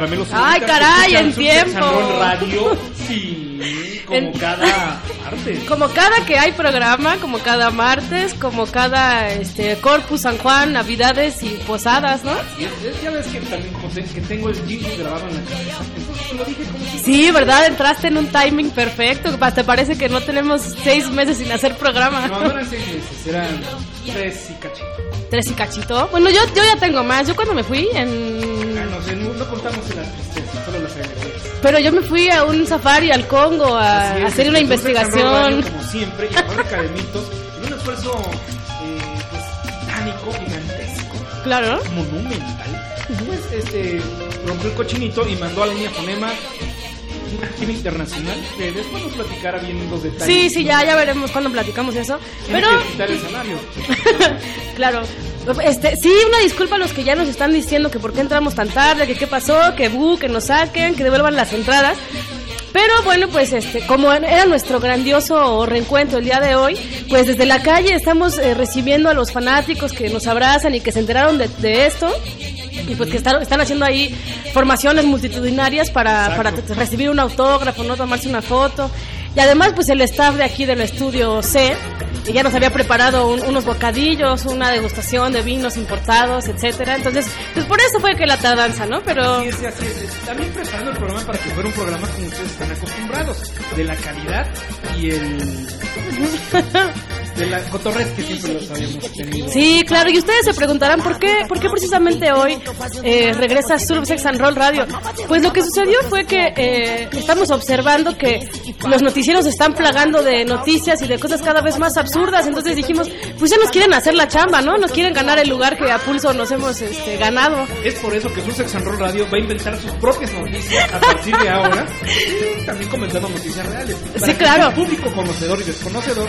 caramelos. Ay, caray, en tiempo. Radio, como En- cada martes. Como cada que hay programa, como cada martes, como cada este Corpus San Juan, Navidades y posadas, ¿no? Y es- ya ves que también José, que tengo el jingle grabado en la cabeza. Entonces te lo dije como Sí, ¿verdad? Entraste en un timing perfecto. Te parece que no tenemos seis meses sin hacer programa. No, no eran seis meses, eran tres y cachito. Tres y cachito. Bueno, yo, yo ya tengo más. Yo cuando me fui Ah, en... no sé, no, no contamos en las tristezas, solo las alegrías. Pero yo me fui a un safari al Congo a, es, hacer una investigación. Como siempre, y fábrica de mitos, en un esfuerzo eh, pues, titánico, gigantesco, Claro. monumental, pues este, rompió el cochinito y mandó a la línea Fonema gira internacional que después nos platicara bien los detalles. Sí, sí, ya, ya veremos cuando platicamos eso. Pero, que el salario. claro. Este, sí, una disculpa a los que ya nos están diciendo que por qué entramos tan tarde, que qué pasó, que bu, que nos saquen, que devuelvan las entradas. Pero bueno, pues este, como era nuestro grandioso reencuentro el día de hoy, pues desde la calle estamos eh, recibiendo a los fanáticos que nos abrazan y que se enteraron de, de esto y pues que están, están haciendo ahí formaciones multitudinarias para, para recibir un autógrafo, no tomarse una foto. Y además pues el staff de aquí del estudio C y ya nos había preparado un- unos bocadillos, una degustación de vinos importados, etcétera. Entonces, pues por eso fue que la tardanza, ¿no? Pero Así es, así es. También preparando el programa para que fuera un programa como ustedes están acostumbrados, de la calidad y el... de la cotorrez que siempre los habíamos tenido. Sí, claro, y ustedes se preguntarán por qué, por qué precisamente hoy eh, regresa Surf Sex and Roll Radio. Pues lo que sucedió fue que eh, estamos observando que los noticieros están plagando de noticias y de cosas cada vez más absurdas, entonces dijimos, pues ya nos quieren hacer la chamba, ¿no? Nos quieren ganar el lugar que a pulso nos hemos este, ganado. Es por eso que Sussex and Roll Radio va a inventar sus propias noticias a partir de ahora. También comentando noticias reales. Para Sí, que claro. El público conocedor y desconocedor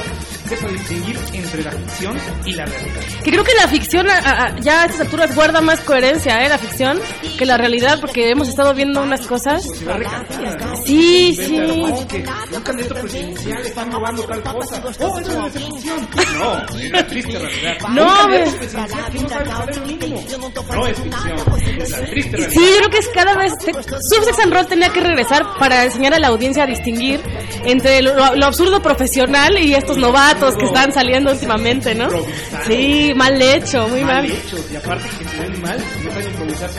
sepa distinguir entre la ficción y la realidad. Que creo que la ficción a- a- ya a estas alturas guarda más coherencia, ¿eh? La ficción que la realidad, porque hemos estado viendo unas cosas. ¿no? Sí, sí. "No, un candidato presidencial están robando tal cosa. Oh, eso debe ser ficción. No, es la triste realidad. No, no. No es ficción, es la triste realidad. Sí, yo creo que es cada vez. Surf Sex and Roll tenía que regresar para enseñar a la audiencia a distinguir entre lo, lo absurdo profesional y estos novatos que están saliendo últimamente, ¿no? Sí, mal hecho, muy mal mal. hechos y aparte que se ven mal, no saben improvisar.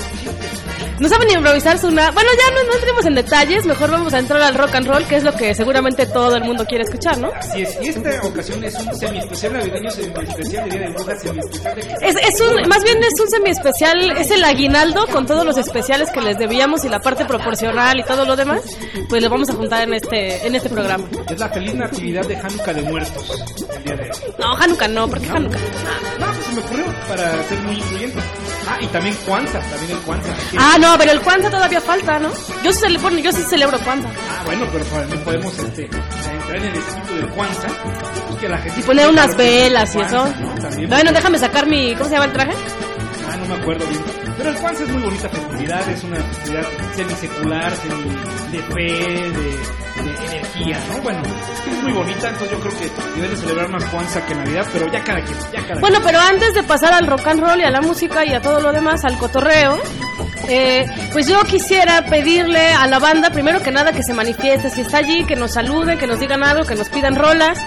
No saben ni improvisarse una. Bueno, ya no, no entremos en detalles, mejor vamos a entrar al rock and roll, que es lo que seguramente todo el mundo quiere escuchar, ¿no? Así es, y esta ocasión es un semi-especial navideño, semi-especial de Día de Brujas, semi-especial de... Es, es un, más bien es un semi especial, es el aguinaldo con todos los especiales que les debíamos y la parte proporcional y todo lo demás, pues lo vamos a juntar en este, en este programa. Es la feliz natividad de Hanukkah de muertos, el día de hoy. No, Hanukkah no, porque Hanukkah. No, pues se me ocurrió para ser muy influyente. Ah, y también Kwanzaa, también el que- Ah, no, pero el Kwanzaa todavía falta, ¿no? Yo sí, cele- bueno, yo sí celebro Kwanzaa. Ah, bueno, pero también podemos este, entrar en el espíritu del Kwanzaa. pues que la gente Y poner unas velas y eso. ¿no? También, Bueno, déjame sacar mi... ¿Cómo se llama el traje? Me acuerdo bien. Pero el Kwanzaa es muy bonita festividad, es una festividad semisecular, semi de fe, de, de energía, ¿no? Bueno, es muy bonita, entonces yo creo que deben de celebrar más Kwanzaa que Navidad, pero ya cada quien, ya cada Bueno, pero antes de pasar al rock and roll y a la música y a todo lo demás, al cotorreo, eh, pues yo quisiera pedirle a la banda, primero que nada, que se manifieste, si está allí, que nos saluden, que nos digan algo, que nos pidan rolas,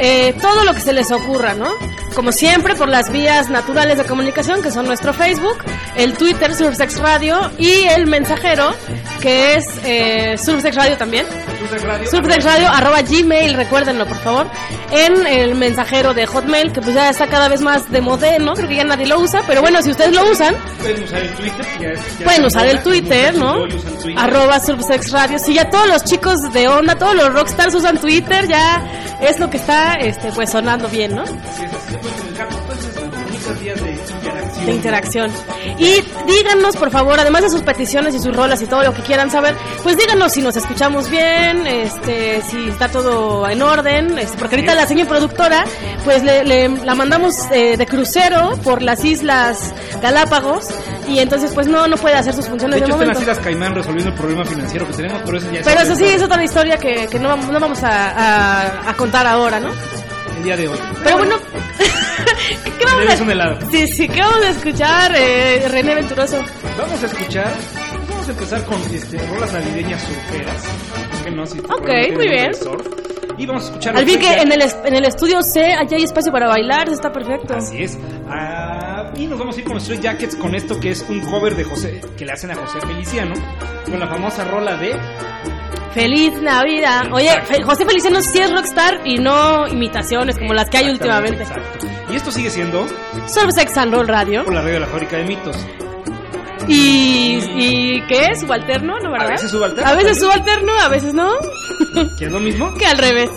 eh, todo lo que se les ocurra, ¿no? Como siempre, por las vías naturales de comunicación, que son nuestro Facebook, el Twitter, Surfsex Radio, y el mensajero, que es eh, Surfsex Radio también. Surfsex Radio. Surfsex Radio, arroba gmail, recuérdenlo por favor, en el mensajero de Hotmail, que pues ya está cada vez más de moderno, creo que ya nadie lo usa, pero bueno, si ustedes lo usan, Pueden usar el Twitter. que ya es- ya pueden usar el Twitter, ¿no? Twitter. Arroba Surfsex Radio. Si ya todos los chicos de onda, todos los rockstars usan Twitter, ya es lo que está este pues sonando bien, ¿no? De interacción. de interacción. Y díganos, por favor, además de sus peticiones y sus rolas y todo lo que quieran saber, pues díganos si nos escuchamos bien, este, si está todo en orden, este, porque ahorita la señora productora, pues le, le- la mandamos eh, de crucero por las islas Galápagos y entonces pues no no puede hacer sus funciones De de, hecho, están momento. las Islas Caimán resolviendo el problema financiero que tenemos, pero eso ya es Pero eso sí es otra historia que, que no, vamos- no vamos a, a- a contar ahora, ¿no? El día de hoy. Pero bueno, ¿qué vamos a un helado. Sí, sí, ¿qué vamos a escuchar, eh, René Venturoso? Vamos a escuchar vamos a empezar con este, rolas navideñas surferas. Ok, muy bien. Y vamos a escuchar... Al fin que en el, en el estudio C, allá hay espacio para bailar, está perfecto. Así es. Ah, y nos vamos a ir con Stray Jackets con esto que es un cover de José, que le hacen a José Feliciano, con la famosa rola de... Feliz Navidad. Oye. Fe- José Feliciano sí es rockstar y no imitaciones como las que hay últimamente. Exacto. Y esto sigue siendo Solo Sex and Roll Radio. por la radio de la fábrica de mitos. ¿Y, y qué es? ¿Subalterno? ¿No, verdad? A veces subalterno A veces subalterno, a veces no. Que es lo mismo. que al revés.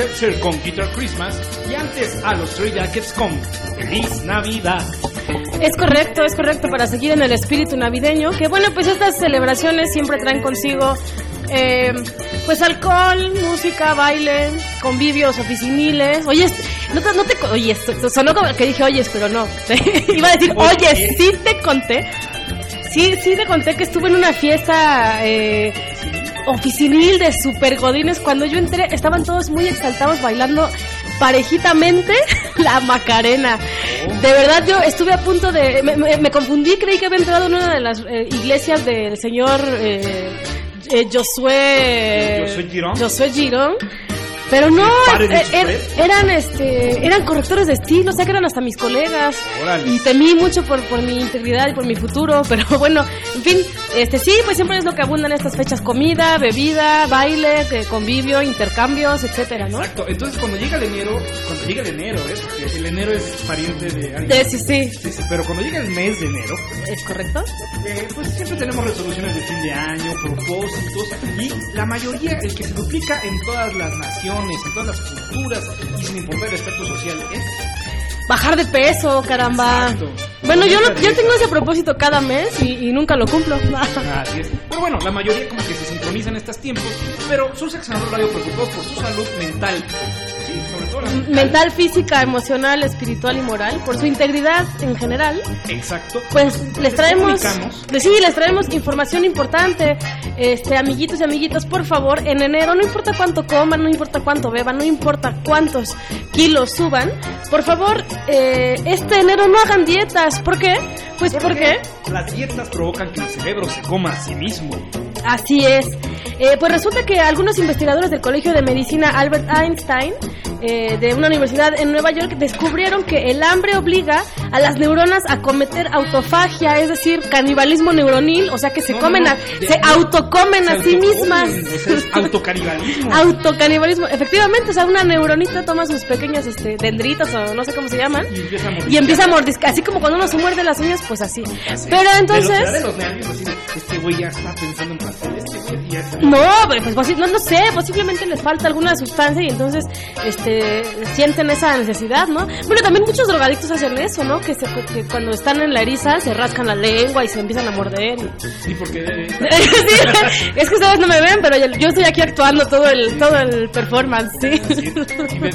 Setzer con Guitar Christmas y antes a los Stray Jackets con Feliz Navidad. Es correcto, es correcto para seguir en el espíritu navideño. Que bueno, pues estas celebraciones siempre traen consigo eh, pues alcohol, música, baile, convivios oficiniles. Oye, no te, no te oye, sonó como que dije oyes, pero no. Iba a decir, oye, sí te conté. Sí, sí te conté que estuve en una fiesta eh, oficinil de super godines. Cuando yo entré, estaban todos muy exaltados bailando parejitamente la Macarena. De verdad, yo estuve a punto de. Me, me- me confundí, creí que había entrado en una de las eh, iglesias del señor eh, eh, Josué. Josué Girón. Josué Girón. Pero no, ¿El padre de eh, er- eran este, eran correctores de estilo, o sea que eran hasta mis colegas. Y temí mucho por, por mi integridad y por mi futuro, pero bueno, en fin, este sí, pues siempre es lo que abundan estas fechas, comida, bebida, baile, convivio, intercambios, etcétera, ¿no? Exacto, entonces cuando llega el enero, cuando llega el enero, ¿eh? porque el enero es pariente de alguien. Sí, sí, Sí, sí, pero cuando llega el mes de enero, es correcto. eh, pues siempre tenemos resoluciones de fin de año, propósitos, y la mayoría, el que se duplica en todas las naciones, en todas las culturas, y sin importar el aspecto social, es Bajar de peso, caramba. Exacto. Bueno, yo, Bonita yo tengo ese propósito cada mes y, y nunca lo cumplo. Así es. Pero bueno, la mayoría como que se sincronizan en estos tiempos, pero sus examinadores radio preocupados por su salud mental. Sí, sobre todo la Mental, física, emocional, espiritual y moral, por su integridad en general. Exacto. Pues les traemos, sí, les traemos información importante, este, amiguitos y amiguitas, por favor, en enero, no importa cuánto coman, no importa cuánto beban, no importa cuántos kilos suban, por favor, eh, este enero no hagan dietas, ¿por qué? Pues porque Las dietas provocan que el cerebro se coma a sí mismo. Así es. Eh, pues resulta que algunos investigadores del Colegio de Medicina Albert Einstein, eh, de una universidad en Nueva York, descubrieron que el hambre obliga a las neuronas a cometer autofagia, es decir, canibalismo neuronil, o sea que se No, comen, no, a- de- se autocomen a sí mismas. o sea, es autocanibalismo. Autocanibalismo, efectivamente, o sea, una neuronita toma sus pequeños este, dendritos o no sé cómo se llaman Y empieza a y empieza a mordiscar, así como cuando uno se muerde las uñas, pues así. Pero entonces... De los, de los nervios, así de, este güey ya está pensando en No, pero pues posi- no, no sé, posiblemente les falta alguna sustancia y entonces este sienten esa necesidad, ¿no? Bueno, también muchos drogadictos hacen eso, ¿no? Que, se, que cuando están en la eriza se rascan la lengua y se empiezan a morder. y- Sí, porque... Sí, es que ustedes no me ven, pero yo, yo estoy aquí actuando todo el todo el performance, sí.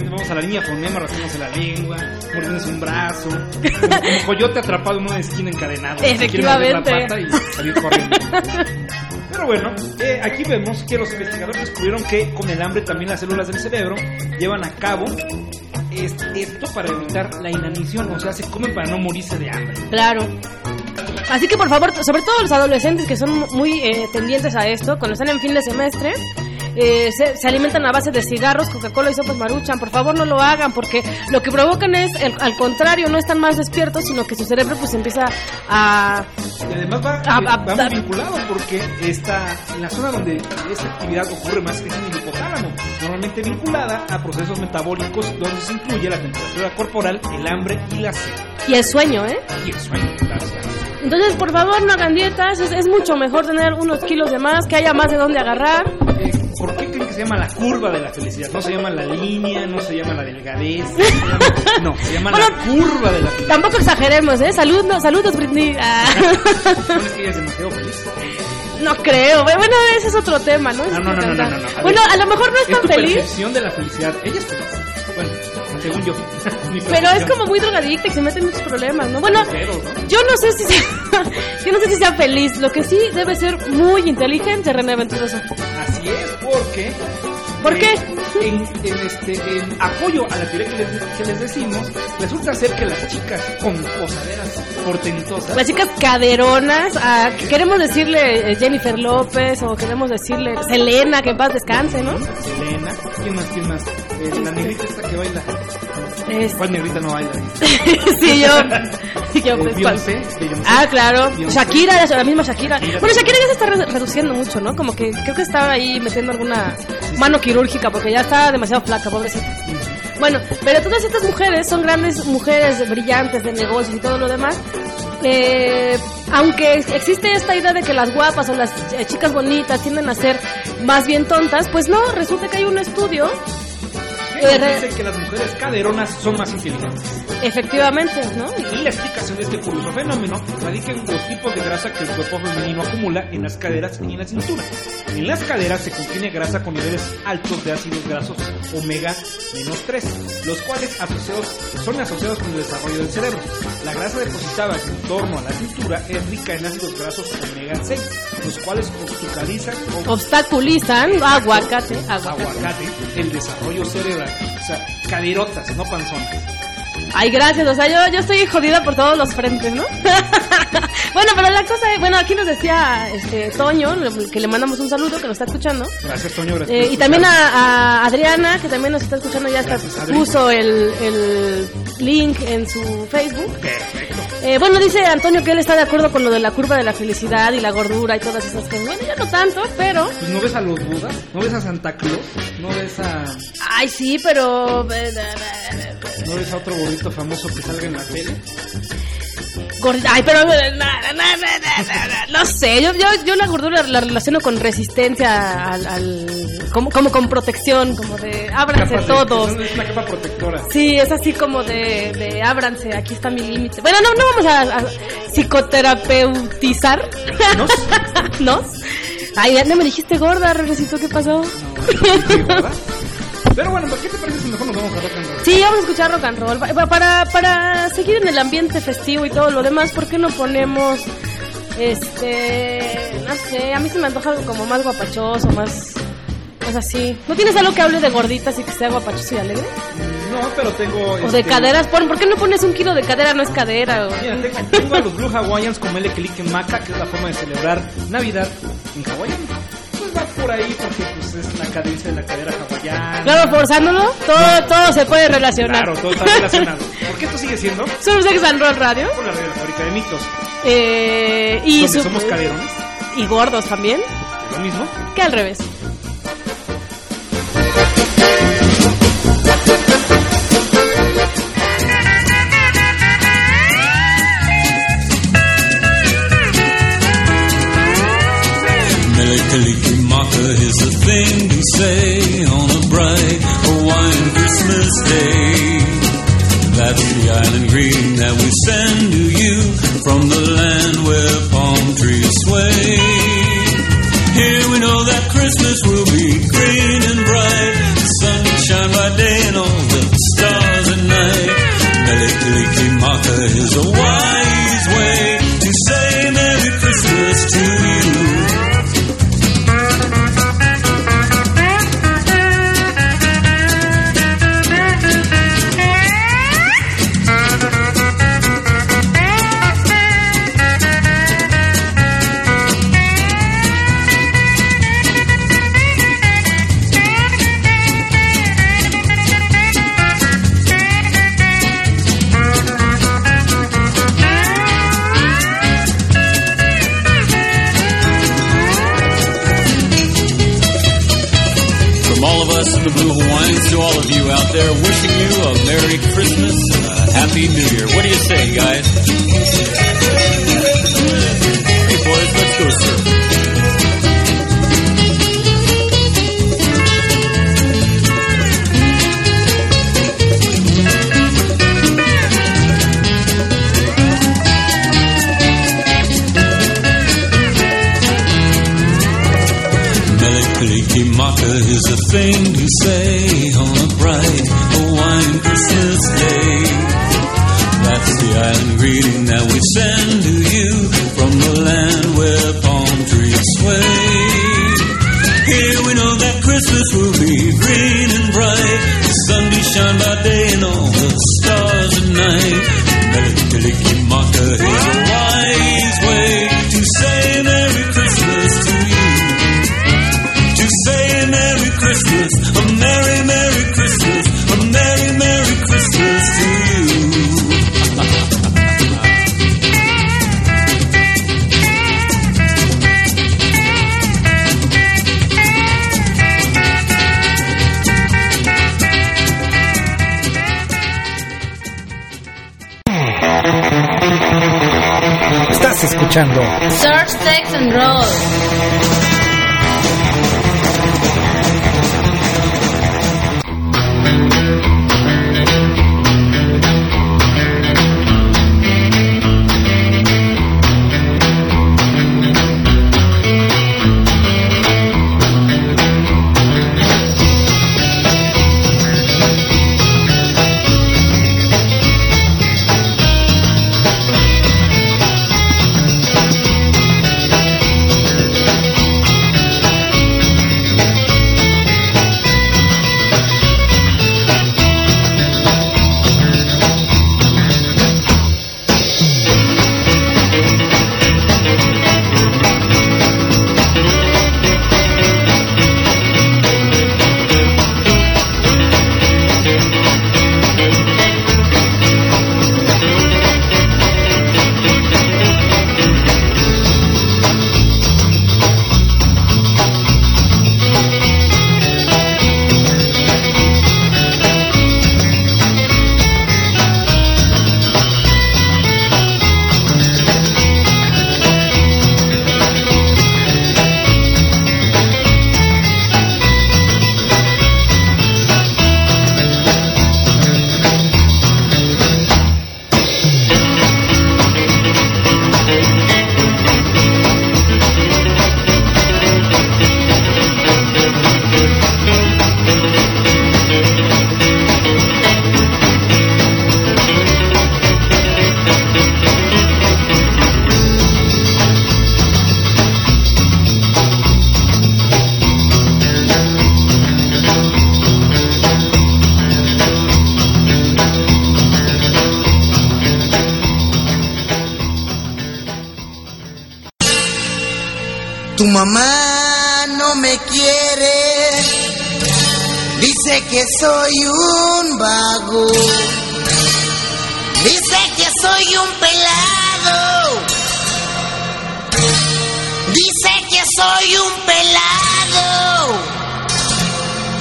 vamos a la línea fonema, rascándose la lengua, mordiéndose un brazo, como, como coyote atrapado en una esquina encadenado. Efectivamente. la pata y salir corriendo. Pero bueno, eh, aquí vemos que los investigadores descubrieron que con el hambre también las células del cerebro llevan a cabo es- esto para evitar la inanición, o sea, se comen para no morirse de hambre. Claro. Así que por favor, sobre todo los adolescentes que son muy eh, tendientes a esto, cuando están en fin de semestre, eh, se, se alimentan a base de cigarros, Coca-Cola y sopas maruchan. Por favor, no lo hagan porque lo que provocan es, el- al contrario, no están más despiertos, sino que su cerebro pues empieza a... Y además va, muy ah. vinculado porque está en la zona donde esta actividad ocurre más es en el hipotálamo, normalmente vinculada a procesos metabólicos donde se incluye la temperatura corporal, el hambre y la sed. Y el sueño, ¿eh? Y el sueño, claro. Entonces, por favor, no hagan dietas. Es, es mucho mejor tener unos kilos de más, que haya más de dónde agarrar. Eh, ¿Por qué creen que se llama la curva de la felicidad? No se llama la línea, no se llama la delgadez, no se llama, no, se llama la curva de la felicidad. Tampoco exageremos, ¿eh? Salud, no, saludos, Britney. Ah. No es que ella es demasiado feliz. No creo. Bueno, ese es otro tema, ¿no? No, no, no, no, no, Bueno, a lo mejor no es tan feliz, percepción de la felicidad. Ella es feliz. Según yo. Pero es como muy drogadicta y se mete en muchos problemas, ¿no? Bueno, yo no sé si sea, yo no sé si sea feliz. Lo que sí debe ser muy inteligente, René Venturoso. Así es, porque ¿Por qué? En, en este, en apoyo a la teoría que les, que les decimos, resulta ser que las chicas con posaderas portentosas. Las chicas caderonas, a, que queremos decirle eh, Jennifer López o queremos decirle Selena, que en paz descanse, ¿no? Selena, ¿quién más? ¿Quién más? Eh, la negrita esta que baila. Es- ¿Cuál negrita no baila? sí, yo. yo, Eh, pues, Beyoncé, ¿cuál? Beyoncé. Ah, claro. Beyoncé. Shakira, la misma Shakira. Shakira. Bueno, Shakira ya se está re- reduciendo mucho, ¿no? Como que creo que estaba ahí metiendo alguna mano quirúrgica porque ya está demasiado flaca, pobrecita. Bueno, pero todas estas mujeres son grandes mujeres brillantes de negocios y todo lo demás. Eh, aunque existe esta idea de que las guapas o las eh, chicas bonitas tienden a ser más bien tontas, pues no, resulta que hay un estudio, Que eh, re- dice que las mujeres caderonas son más inteligentes. efectivamente, ¿no? Y la explicación de este curioso fenómeno radica en los tipos de grasa que el cuerpo femenino acumula en las caderas y en la cintura. En las caderas se contiene grasa con niveles altos de ácidos grasos omega 3, los cuales asociados, son asociados con el desarrollo del cerebro. La grasa depositada en torno a la cintura es rica en ácidos grasos omega 6, los cuales obstaculizan Obstaculizan, aguacate, aguacate. aguacate el desarrollo cerebral. O sea, caderotas, no panzonas. Ay, gracias. O sea, yo, yo estoy jodida por todos los frentes, ¿no? bueno, pero la cosa, es- bueno, aquí nos decía este Toño, que le mandamos un saludo, que nos está escuchando. Gracias, Toño. Gracias Eh, y también a, a Adriana, que también nos está escuchando, ya Gracias, Adri. puso el, el link en su Facebook. Perfecto. Eh, bueno, dice Antonio que él está de acuerdo con lo de la curva de la felicidad y la gordura y todas esas cosas. Bueno, yo no tanto, pero... Pues no ves a los Budas, no ves a Santa Claus, no ves a, Ay, sí, pero... no ves a otro gordito famoso que salga en la tele. Ay, pero no sé, yo, yo, yo la gordura la relaciono con resistencia al, al- como, como con protección, como de ábranse Capa de- todos. Es una capa protectora. Sí, es así como de, de ábranse, aquí está mi límite. Bueno, no, no vamos a, psicoterapeutizar. ¿Nos? Ay, ya no me dijiste gorda, Regresito, ¿qué pasó? Sí, ¿verdad? Pero bueno, ¿qué te parece si mejor nos vamos a rock and roll? Sí, vamos a escuchar rock and roll. Pa- pa- Para, para seguir en el ambiente festivo y todo lo demás, ¿por qué no ponemos, este, no sé, a mí se me antoja algo como más guapachoso, más, más así. ¿No tienes algo que hable de gorditas y que sea guapachoso y alegre? No, pero tengo... O este, de caderas, ¿por, ¿por qué no pones un kilo de cadera? No es cadera. o- Mira, tengo, tengo a los Blue Hawaiians con Mele Click en Maca, que es la forma de celebrar Navidad en hawaiano. Va por ahí porque pues, es la cadencia de la cadera hawaiana. Claro, forzándolo, todo, todo se puede relacionar. Claro, todo está relacionado. ¿Por qué esto sigue siendo? Somos Sex and Roll Radio. Por la radio de la fábrica de mitos. Eh, y, donde su- somos caderones. y gordos también. Lo mismo. Que al revés. Melikilikimaka is a thing to say on a bright Hawaiian Christmas day. That's the island greeting that we send to you from the land where palm trees sway. Here we know that Christmas will be green and bright. The sun by day and all the stars at night. Melikilikimaka is a wise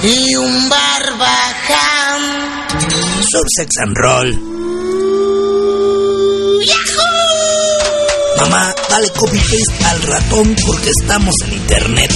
y un barbaján. Subsex and Roll. ¡Yahoo! Mamá, dale copy paste al ratón porque estamos en internet.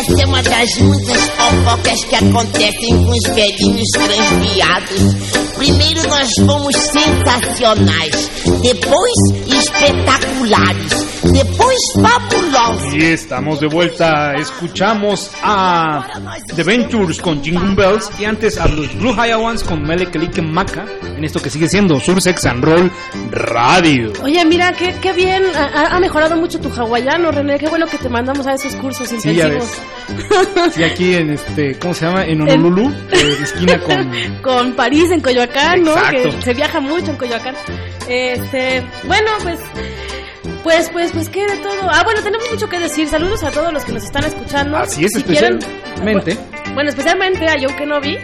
Essa é uma das muitas fofocas que acontecem com os velhinhos transviados. Primeiro nós fomos sensacionais, depois espetaculares, depois fabulosos. Y estamos de vuelta. Escuchamos a The Ventures con Jingle Bells y antes a los Blue Highlands con Melekelique Maca en esto que sigue siendo Sursex and Roll Radio. Oye, mira, qué, qué bien. Ha, ha mejorado mucho tu hawaiano, René. Qué bueno que te mandamos a esos cursos Sí, intensivos. Sí, aquí en este, ¿cómo se llama? En Honolulu, eh, esquina con Con París, en Coyoacán, ¿no? Exacto. Que se viaja mucho en Coyoacán. Este, bueno, pues... Pues, pues, pues, ¿qué de todo? Ah, bueno, tenemos mucho que decir. Saludos a todos los que nos están escuchando. Así es, Si quieren- especialmente. Bueno, especialmente a Joe Kenobi,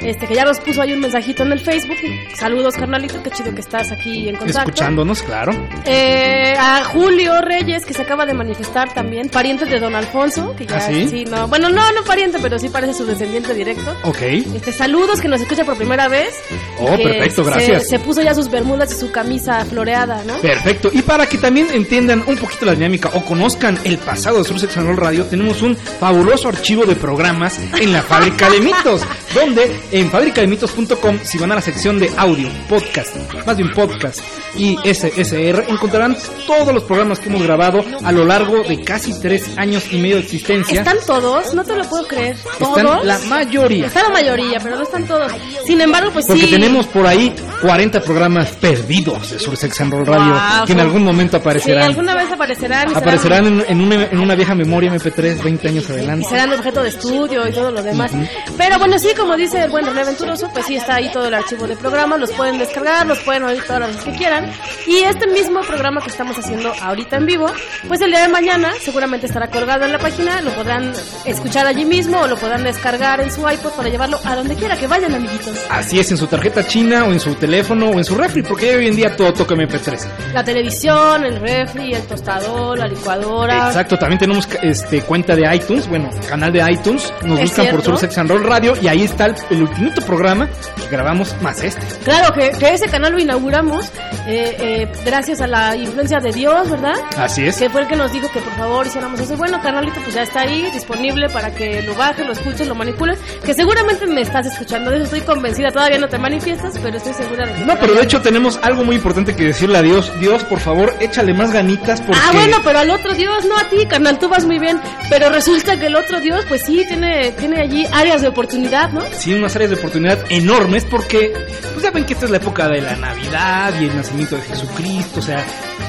este, que ya nos puso ahí un mensajito en el Facebook. Saludos, carnalito, qué chido que estás aquí en contacto. escuchándonos, claro. Eh, a Julio Reyes, que se acaba de manifestar también, pariente de Don Alfonso, que ya ¿Ah, sí? no, bueno, no, no pariente, pero sí parece su descendiente directo. Ok. Este, saludos, que nos escucha por primera vez. Oh, que perfecto, se- gracias. Se, puso ya sus bermudas y su camisa floreada, ¿no? Perfecto. Y para que también entiendan un poquito la dinámica o conozcan el pasado de Sursex and Roll Radio, tenemos un fabuloso archivo de programas en la fábrica de mitos, donde en fabricademitos.com, si van a la sección de audio, podcast, más bien podcast y SSR, encontrarán todos los programas que hemos grabado a lo largo de casi tres años y medio de existencia. ¿Están todos? No te lo puedo creer. ¿Todos? Están la mayoría. Está la mayoría, pero no están todos. Sin embargo, pues Porque sí. tenemos por ahí 40 programas perdidos de Sursex and Roll Radio Wow, que en algún momento Sí, aparecerán. alguna vez aparecerán. y Aparecerán en, en una, en una vieja memoria MP3 20 años y adelante. serán objeto de estudio y todo lo demás. Pero bueno, sí, como dice el buen René Venturoso, pues sí está ahí todo el archivo de programas, los pueden descargar, los pueden oír todas las veces que quieran. Y este mismo programa que estamos haciendo ahorita en vivo, pues el día de mañana seguramente estará colgado en la página, lo podrán escuchar allí mismo o lo podrán descargar en su iPod para llevarlo a donde quiera que vayan, amiguitos. Así es, en su tarjeta china o en su teléfono o en su refri, porque hoy en día todo toca MP3. La televisión, el refri, el tostador, la licuadora. Exacto, también tenemos este cuenta de iTunes, bueno, canal de iTunes, nos buscan por cierto. Sursex and Roll Radio y ahí está el, el ultimito programa que grabamos más este. Claro, que, que ese canal lo inauguramos eh, eh, gracias a la influencia de Dios, ¿verdad? Así es. que fue el que nos dijo que por favor hiciéramos eso. Y bueno, carnalito, pues ya está ahí, disponible para que lo bajes, lo escuches, lo manipules. Que seguramente me estás escuchando, de eso estoy convencida. Todavía no te manifiestas, pero estoy segura de que. No, pero de hecho tenemos algo muy importante que decirle a Dios. Dios, por favor, échale más ganitas porque... Ah, bueno, pero al otro Dios, no a ti, carnal, tú vas muy bien. Pero resulta que el otro Dios, pues sí, tiene, tiene allí áreas de oportunidad, ¿no? Sí, unas áreas de oportunidad enormes porque, pues ya ven que esta es la época de la Navidad y el nacimiento de Jesucristo, o sea,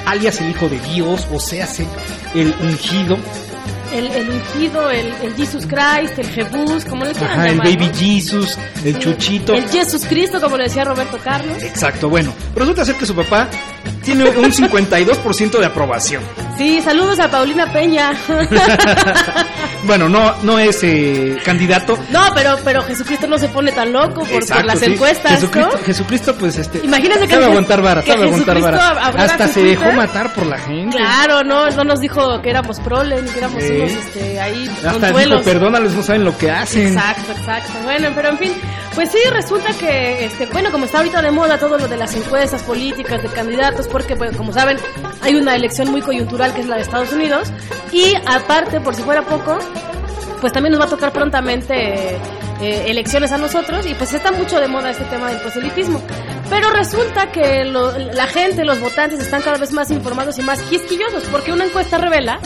alias el Hijo de Dios, o sea, el ungido, El, el ungido, el, el Jesus Christ, el Jebús, como le quieran ajá, el llamar, Baby ¿no? Jesus, el Chuchito. El Jesus Cristo, como le decía Roberto Carlos. Exacto, bueno, resulta ser que su papá tiene un 52% de aprobación. Sí, saludos a Paulina Peña. Bueno, no, no es eh, candidato. No, pero, pero Jesucristo no se pone tan loco por, las sí. encuestas, Jesucristo, ¿no? Jesucristo, pues este. Imagínate que sabe aguantar vara, sabe aguantar vara. Hasta se dejó matar por la gente. Claro, no, no nos dijo que éramos prole, ni que éramos Sí. unos este, ahí Hasta dijo, perdónales, no saben lo que hacen. Exacto, exacto. Bueno, pero en fin, pues sí, resulta que, este, bueno, como está ahorita de moda todo lo de las encuestas políticas de candidatos, porque, pues, como saben, hay una elección muy coyuntural que es la de Estados Unidos, y aparte, por si fuera poco, pues también nos va a tocar prontamente eh, elecciones a nosotros, y pues está mucho de moda este tema del proselitismo. Pero resulta que lo- la gente, los votantes, están cada vez más informados y más quisquillosos, porque una encuesta revela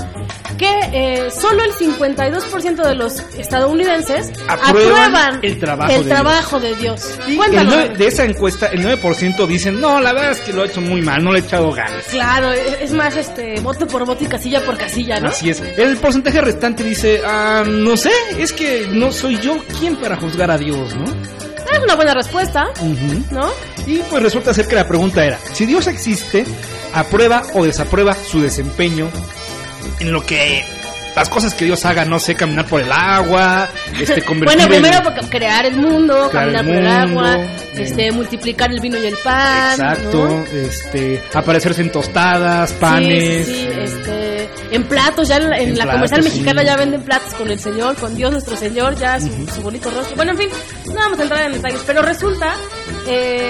que eh, solo el 52% de los estadounidenses Aprueban aprueban, el trabajo el de trabajo de Dios. Y el Cuéntanos. nueve- de esa encuesta, el 9% dicen, no, la verdad es que lo he hecho muy mal, no le he echado ganas. Claro, es es más este voto por voto y casilla por casilla, ¿no? Así es. El porcentaje restante dice, ah, no sé, es que no soy yo quien para juzgar a Dios, ¿no? Es una buena respuesta. ¿no? Y pues resulta ser que la pregunta era, si Dios existe, ¿aprueba o desaprueba su desempeño en lo que las cosas que Dios haga, no sé, caminar por el agua, este convertir Bueno, primero crear el mundo, Crear el caminar por el agua, eh. este multiplicar el vino y el pan, Exacto, ¿no? este, aparecerse en tostadas, panes. Sí, sí, eh, este, en platos, ya en la, en En la platos, comercial mexicana sí. ya venden platos con el Señor, con Dios nuestro Señor, ya su, su bonito rostro. Bueno, en fin, no vamos a entrar en detalles, pero resulta eh,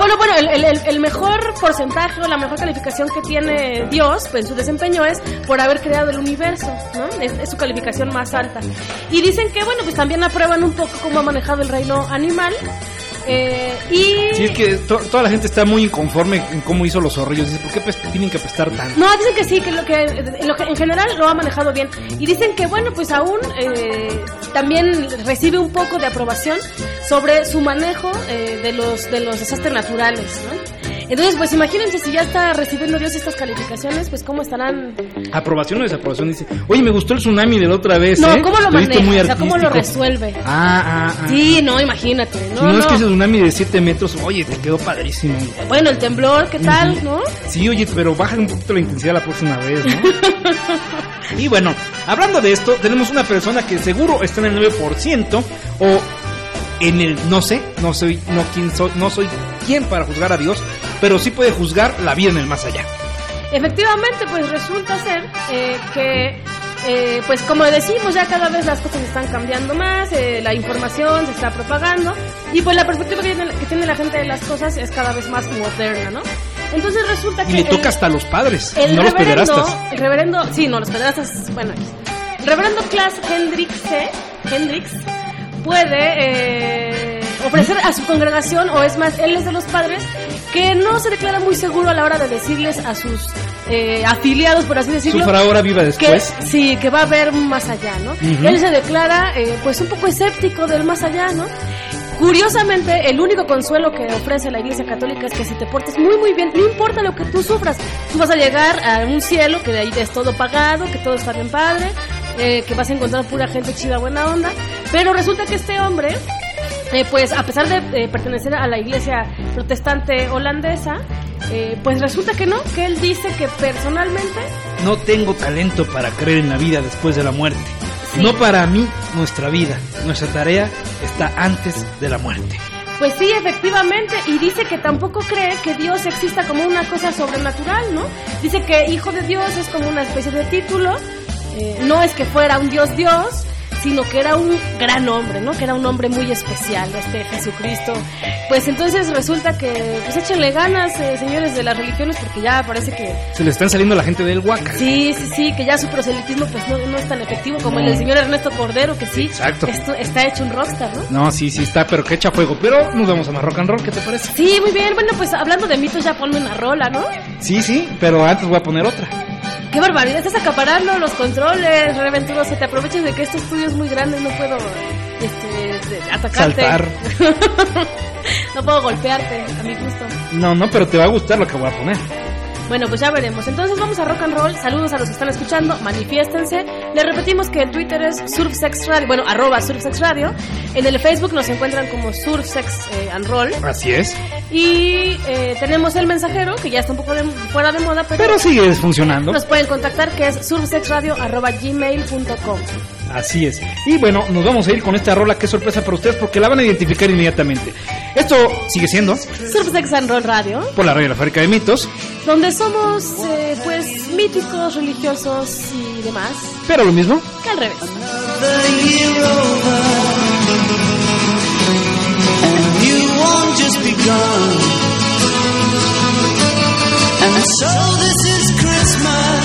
bueno, bueno, el, mejor porcentaje o la mejor calificación que tiene Dios pues, en su desempeño es por haber creado el universo, ¿no? Es, es su calificación más alta. Y dicen que, bueno, pues también aprueban un poco cómo ha manejado el reino animal. Eh, y Sí, es que to- toda la gente está muy inconforme en cómo hizo los zorrillos. Dice, ¿por qué tienen que apestar tanto? No, dicen que sí, que lo que, lo que en general lo ha manejado bien. Y dicen que, bueno, pues aún eh, también recibe un poco de aprobación sobre su manejo eh, de, los, de los desastres naturales, ¿no? Entonces, pues imagínense si ya está recibiendo Dios estas calificaciones, pues cómo estarán... Aprobación o desaprobación. Dice, oye, me gustó el tsunami de la otra vez. No, ¿eh? ¿cómo lo maneja? muy o sea, ¿cómo lo artístico". resuelve? Ah, ah, ah. Sí, no, imagínate. Si No, no, es no. que ese tsunami de 7 metros, oye, te quedó padrísimo. Bueno, el temblor, ¿qué tal, no? Sí, oye, pero baja un poquito la intensidad la próxima vez, ¿no? y bueno, hablando de esto, tenemos una persona que seguro está en el 9% o en el no sé, no soy no quién soy, no soy quién para juzgar a Dios, pero sí puede juzgar la vida en el más allá. Efectivamente, pues resulta ser eh, que, eh, pues como decimos, ya cada vez las cosas están cambiando más, eh, la información se está propagando y pues la perspectiva que tiene, que tiene la gente de las cosas es cada vez más moderna, ¿no? Entonces resulta que Y le el- toca hasta a los padres, el no los pederastas. el reverendo, sí, no, los pederastas, bueno, el reverendo Klaas Hendricks, Hendricks puede eh, ofrecer a su congregación, o es más, él es de los padres, que no se declara muy seguro a la hora de decirles a sus eh, afiliados, por así decirlo, Sufra ahora, viva que, después. sí, que va a haber más allá, ¿no? Ujú. Él se declara, eh, pues, un poco escéptico del más allá, ¿no? Curiosamente, el único consuelo que ofrece la Iglesia Católica es que si te portas muy, muy bien, no importa lo que tú sufras, tú vas a llegar a un cielo que de ahí es todo pagado, que todo está bien padre, eh, que vas a encontrar pura gente chida, buena onda. Pero resulta que este hombre, eh, pues a pesar de eh, pertenecer a la iglesia protestante holandesa, eh, pues resulta que no, que él dice que personalmente No tengo talento para creer en la vida después de la muerte. Sí. No para mí, nuestra vida, nuestra tarea está antes de la muerte. Pues sí, efectivamente, y dice que tampoco cree que Dios exista como una cosa sobrenatural, ¿no? Dice que hijo de Dios es como una especie de título, eh, no es que fuera un Dios Dios, sino que era un gran hombre, ¿no? Que era un hombre muy especial, este Jesucristo. Pues entonces resulta que, pues échenle ganas, eh, señores de las religiones, porque ya parece que Se le están saliendo la gente del Huaca. Sí, sí, sí, que ya su proselitismo pues no, no es tan efectivo como el del señor Ernesto Cordero, que sí, Exacto. esto está hecho un rockstar, ¿no? No, sí, sí está, pero que echa fuego. Pero nos vamos a más rock and roll, ¿qué te parece? Sí, muy bien, bueno, pues hablando de mitos ya ponme una rola, ¿no? Sí, sí, pero antes voy a poner otra. Qué barbaridad, estás acaparando los controles, Reventuroso, te aproveches de que este estudio es muy grande no puedo este, atacarte. Saltar. no puedo golpearte, a mi gusto. No, no, pero te va a gustar lo que voy a poner. Bueno, pues ya veremos. Entonces vamos a rock and roll. Saludos a los que están escuchando. Manifiéstense. Les repetimos que el Twitter es Surfsex Radio. Bueno, arroba Surfsex Radio. En el Facebook nos encuentran como Surfsex eh, and Roll. Así es. Y eh, tenemos el mensajero, que ya está un poco de- fuera de moda, pero, Pero sigue funcionando. nos pueden contactar, que es surfsexradio arroba gmail.com. Así es. Y bueno, nos vamos a ir con esta rola que es sorpresa para ustedes porque la van a identificar inmediatamente. Esto sigue siendo Surfsex and Roll Radio, por la radio de la fábrica de mitos, donde somos, eh, pues, míticos, religiosos y demás, pero lo mismo. que al revés. you won't just begun. And so this is Christmas.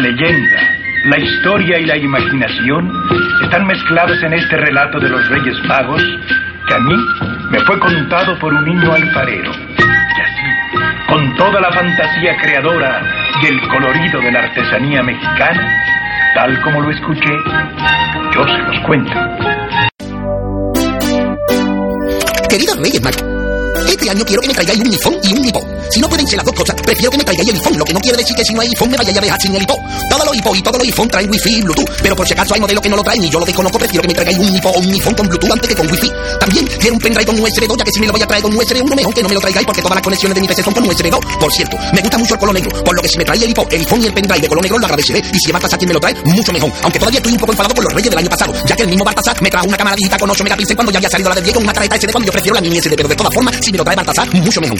Leyenda, la historia y la imaginación están mezclados en este relato de los Reyes Magos que a mí me fue contado por un niño alfarero. Y así, con toda la fantasía creadora y el colorido de la artesanía mexicana, tal como lo escuché, yo se los cuento. Queridos Reyes Magos, este año quiero que me traigáis un iPhone y un hipo. Si no pueden ser las dos cosas, prefiero que me traigáis el iPhone, lo que no quiere decir que si no hay iPhone me vayáis a dejar sin el hipo. Todos los hipo y todos los iPhone traen Wi-Fi y Bluetooth, pero por si acaso hay modelos que no lo traen y yo lo desconozco, prefiero que me traigáis un hipo o un iPhone con Bluetooth antes que con Wi-Fi. También quiero un pendrive con USB 2, ya que si me lo voy a traer con USB 1, mejor que no me lo traigáis porque todas las conexiones de mi PC son con USB 2. Por cierto, me gusta mucho el color negro, por lo que si me trae el hipo, el iPhone y el pendrive de color negro lo agradeceré. Y si es Baltasar quien me lo trae, mucho mejor. Aunque todavía estoy un poco enfadado por los reyes del año pasado, ya que el mismo Baltasar me trajo una cámara digital con 8 megapíxeles cuando ya había salido la de 10 con una tarjeta SD cuando yo prefiero la mini SD, pero de todas formas, si me lo trae Baltasar, mucho mejor.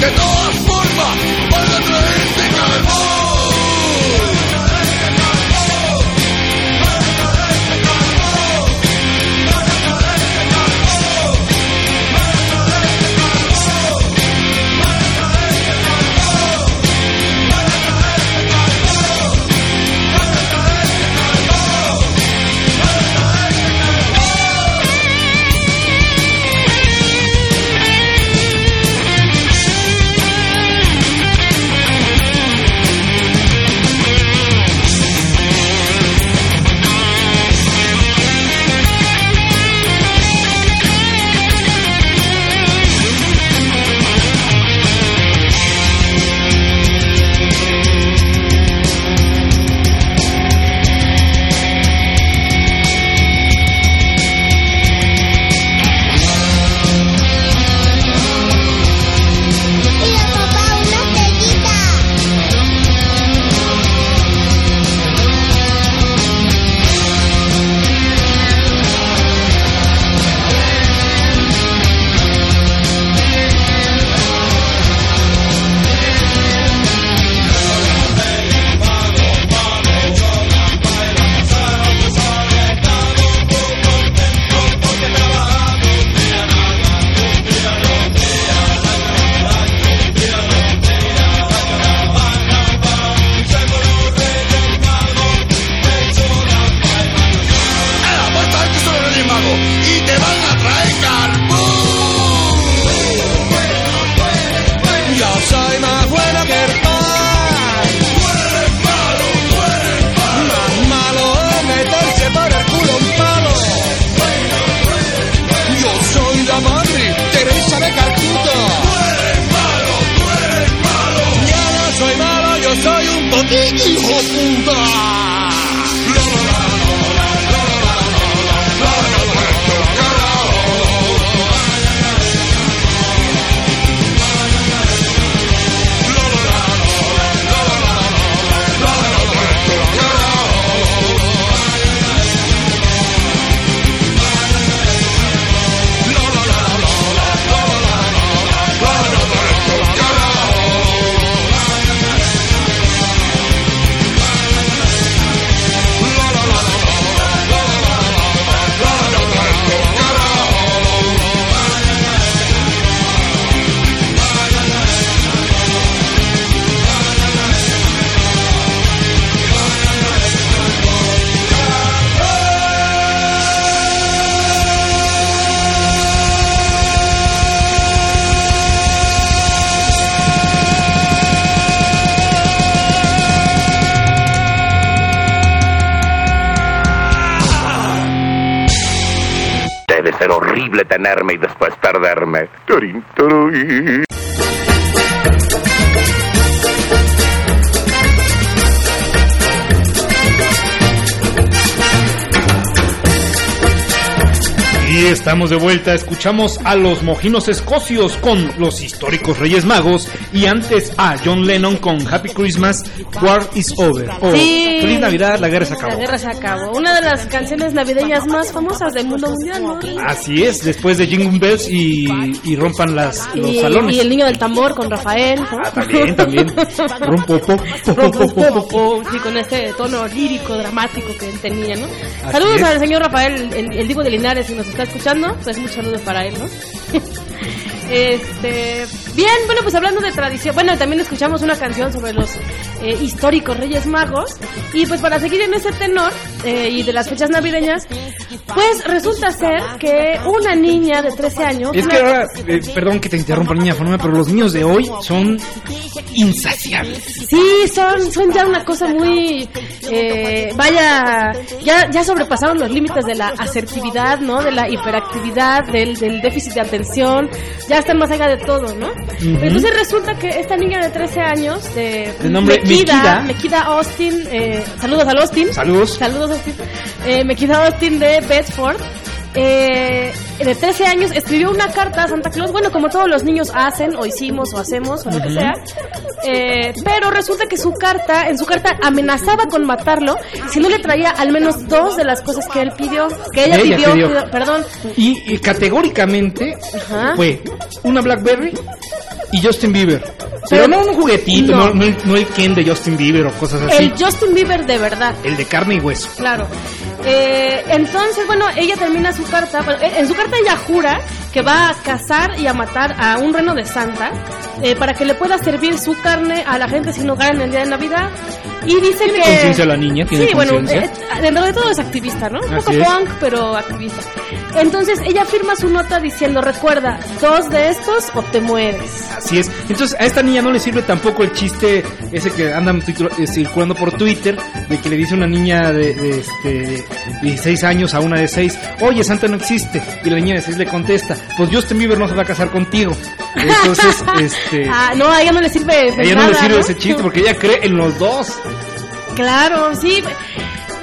Cabrón. De enterneermeydir. Estamos de vuelta, escuchamos a los mojinos escocios con los históricos Reyes Magos y antes a John Lennon con Happy Christmas, War is Over. O Sí. Feliz Navidad, la guerra se acabó. La guerra se acabó. Una de las canciones navideñas más famosas del mundo mundial, ¿no? Así es, después de Jingle Bells y, y rompan las, los Y, salones. y el niño del tambor con Rafael, ¿no? Ah, también, también. Rompo, po, po, po, po, po, po. Sí, con ese tono lírico, dramático que él tenía, ¿no? Así Saludos es. al señor Rafael, el, el Divo de Linares, si nos está escuchando, pues muchos saludos para él, ¿no? Este, bien, bueno, pues hablando de tradición, bueno, también escuchamos una canción sobre los eh, históricos Reyes Magos y pues para seguir en ese tenor eh, y de las fechas navideñas, pues resulta ser que una niña de 13 años, Es una- que ahora, eh, perdón que te interrumpa, niña Fonoma, pero los niños de hoy son insaciables. Sí, son, son ya una cosa muy, eh, vaya, ya, ya sobrepasaron los límites de la asertividad, ¿no? De la hiperactividad, del, del déficit de atención, ya están más allá de todo, ¿no? Entonces resulta que esta niña de 13 años, de, De nombre Mekida. Mekida Austin, eh, saludos al Austin. Saludos. Saludos Austin. Eh, Mekida Austin de Bedford. Eh, de 13 años escribió una carta a Santa Claus, bueno, como todos los niños hacen, o hicimos, o hacemos, o lo que sea, eh, pero resulta que su carta, en su carta amenazaba con matarlo si no le traía al menos dos de las cosas que él pidió, que ella, Ella pidió, pidió. pidió- perdón, Y, y categóricamente Ajá. fue una Blackberry y Justin Bieber. Pero no un juguetito, No. no, no el, no el Ken de Justin Bieber o cosas así. el Justin Bieber de verdad. El de carne y hueso. Claro. Eh, entonces, bueno, ella termina su carta. En su carta ella jura que va a cazar y a matar a un reno de Santa eh, para que le pueda servir su carne a la gente sin hogar en el día de Navidad. Y dice ¿Tiene que. conciencia la niña? ¿Tiene sí, bueno, eh, dentro de todo es activista, ¿no? Un Así poco es. punk, pero activista. Entonces ella firma su nota diciendo: Recuerda, dos de estos o te mueres. Así es. Entonces a esta niña no le sirve tampoco el chiste ese que anda titu- eh, circulando por Twitter de que le dice una niña de, de, este, de 16 años a una de 6, oye, Santa no existe. Y la niña de 6 le contesta, pues Justin Bieber no se va a casar contigo. Entonces, este... Ah, no, a ella no le sirve. A ella no le sirve ¿no? ese chiste porque ella cree en los dos. Claro, sí.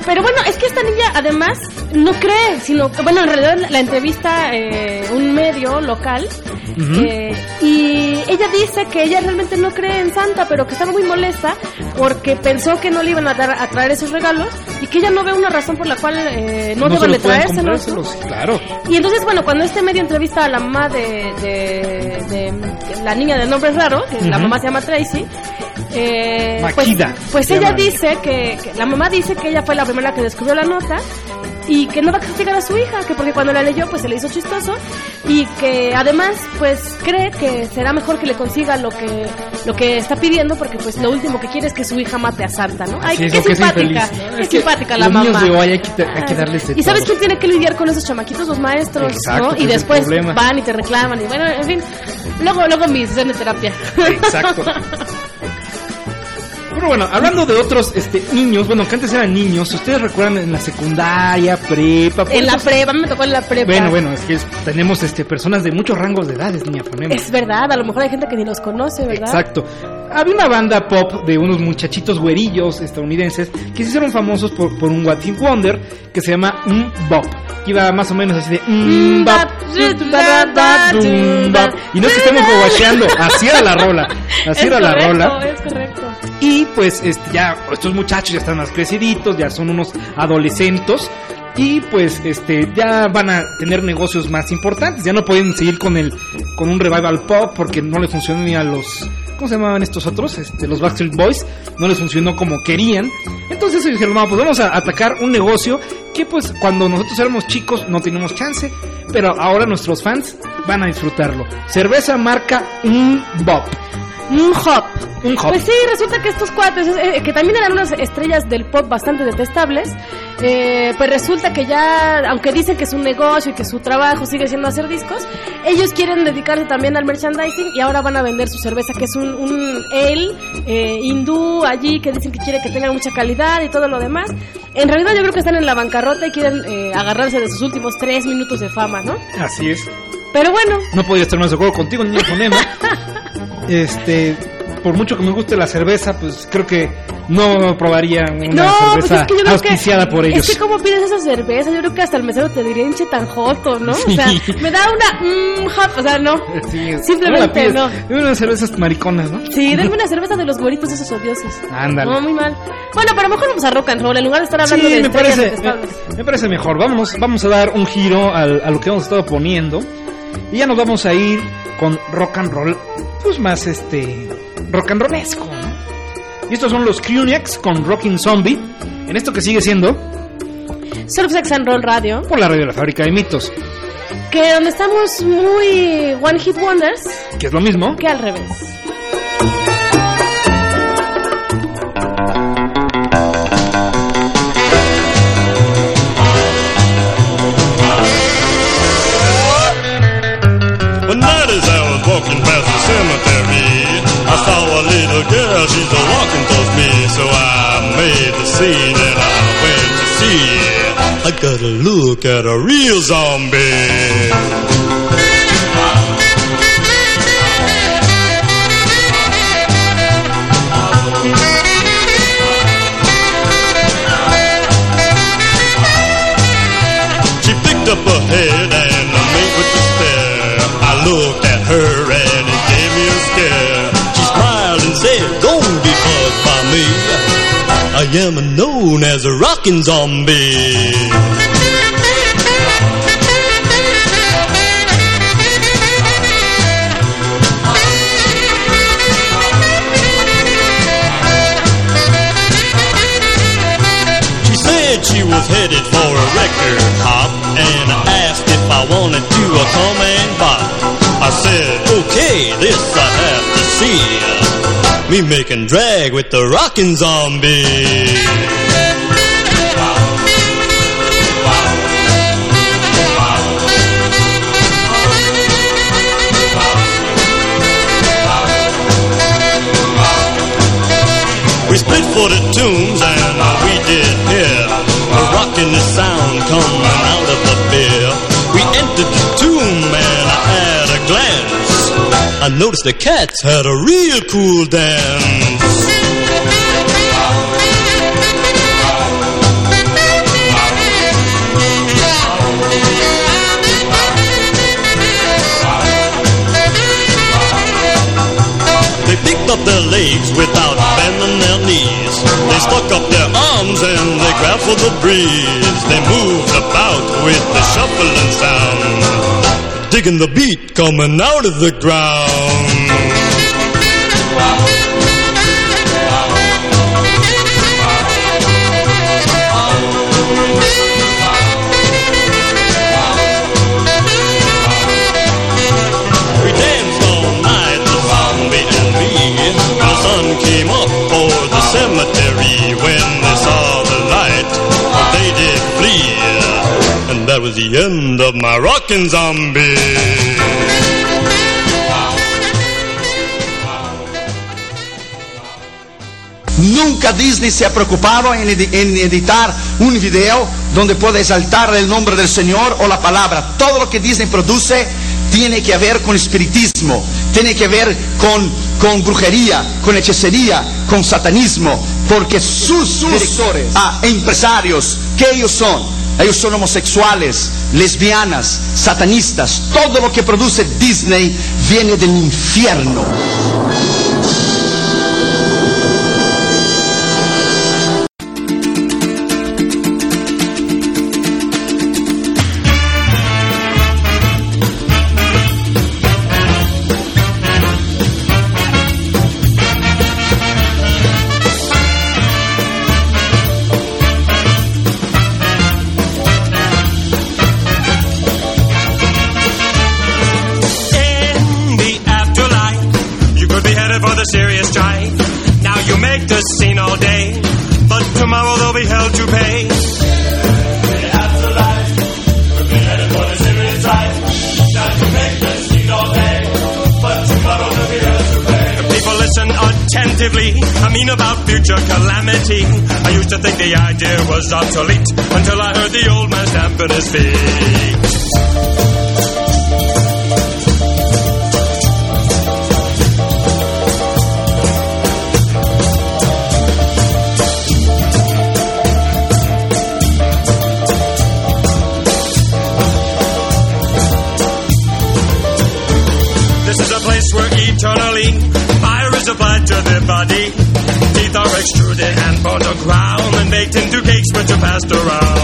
Pero bueno, es que esta niña además no cree, sino que, bueno, en realidad la entrevista eh, un medio local eh, y ella dice que ella realmente no cree en Santa, pero que estaba muy molesta porque pensó que no le iban a dar a traer esos regalos y que ella no ve una razón por la cual eh, no, se deben de traérselos. ¿no? claro. Y entonces, bueno, cuando este medio entrevista a la mamá de, de- de la niña de nombre raro, que la mamá se llama Tracy, eh, pues, pues ella dice que, que la mamá dice que ella fue la primera que descubrió la nota y que no va a castigar a su hija, que porque cuando la leyó pues se le hizo chistoso y que además pues cree que será mejor que le consiga lo que lo que está pidiendo porque pues lo último que quiere es que su hija mate a Santa, ¿no? Ay, qué simpática, qué Es simpática la mamá. niños de hoy hay que, hay que darles ¿Y sabes quién tiene que lidiar con esos chamaquitos? Los maestros, Exacto, ¿no? Y después van y te reclaman y bueno, en fin. Luego, luego mi sesión de terapia. Exacto. Pero bueno, hablando de otros este, niños, bueno, que antes eran niños, ustedes recuerdan en la secundaria, prepa. en la prepa, me tocó en la prepa. Bueno, bueno, es que tenemos este, personas de muchos rangos de edades, niña Fonema. Es verdad, a lo mejor hay gente que ni los conoce, ¿verdad? Exacto. Había una banda pop de unos muchachitos güerillos estadounidenses que se hicieron famosos por, por un What Hit Wonder que se llama un Bop. Que iba más o menos así de bop, bop. Y no es que estemos guacheando, así era la rola. Así era la rola. Es correcto. Y pues este, ya estos muchachos ya están más creciditos, ya son unos adolescentes y pues este ya van a tener negocios más importantes, ya no pueden seguir con el con un revival pop porque no les funcionó ni a los ¿cómo se llamaban estos otros? Este, los Backstreet Boys, no les funcionó como querían. Entonces ellos dijeron, no, pues vamos a atacar un negocio que pues cuando nosotros éramos chicos no teníamos chance, pero ahora nuestros fans van a disfrutarlo. Cerveza marca un Bop. Un hop. Un hop. Pues sí, resulta que estos cuates, eh, que también eran unas estrellas del pop bastante detestables, eh, pues resulta que ya, aunque dicen que es un negocio y que su trabajo sigue siendo hacer discos, ellos quieren dedicarse también al merchandising y ahora van a vender su cerveza, que es un, un ale eh, hindú allí que dicen que quiere que tenga mucha calidad y todo lo demás. En realidad yo creo que están en la bancarrota y quieren eh, agarrarse de sus últimos tres minutos de fama, ¿no? Así es. Pero bueno, No podría estar más de acuerdo contigo, niño Fonema. Este, por mucho que me guste la cerveza, pues creo que no probaría una No, pues cerveza es que yo creo auspiciada que, por ellos. Es que cómo pides esa cerveza, yo creo que hasta el mesero te diría hinche tan joto, ¿no? Sí. O sea, me da una mm, hop, o sea, no. Sí, Simplemente no. Dime unas cervezas mariconas, ¿no? Sí, denme una cerveza de los güeritos esos odiosos. Ándale. No, muy mal. Bueno, pero mejor vamos a rock and roll en lugar de estar hablando Sí, de me parece, me, me parece mejor. Vámonos, vamos a dar un giro al- a lo que hemos estado poniendo. Y ya nos vamos a ir con rock and roll, pues más este, rock and rollesco, ¿no? Y estos son los Cruniacs con Rocking Zombie. En esto que sigue siendo Surf Sex and Roll Radio, por la radio de la fábrica de mitos, que donde estamos muy One Hit Wonders, que es lo mismo. que al revés. Walking cemetery, I saw a little girl, she's a walking towards me. So I made the scene and I went to see it. I got a look at a real zombie. She picked up her head and I made with despair. I looked am known as a rockin' zombie. She said she was headed for a record hop and asked if I wanted to come and bop. I said, okay, this I have to see. Me making drag with the rockin' zombie. We split for the tunes and we did hear a rockin' the sound coming out of the beer. We entered the tomb I noticed the cats had a real cool dance. They picked up their legs without bending their knees. They stuck up their arms and they grabbed for the breeze. They moved about with the shuffling sound, digging the beat coming out of the ground. Was the end of my rockin' zombie. Nunca Disney se ha preocupado en, edi- en editar un video donde pueda exaltar el nombre del Señor o la palabra. Todo lo que Disney produce tiene que ver con espiritismo, tiene que ver con, con brujería, con hechicería, con satanismo, porque sus, directores ah, e empresarios, ¿qué ellos son? Ellos son homosexuales, lesbianas, satanistas. Todo lo que produce Disney viene del infierno. Obsolete until I heard the old man stamping his feet. This is a place where eternally fire is applied to the body. Teeth are extruded and passed around.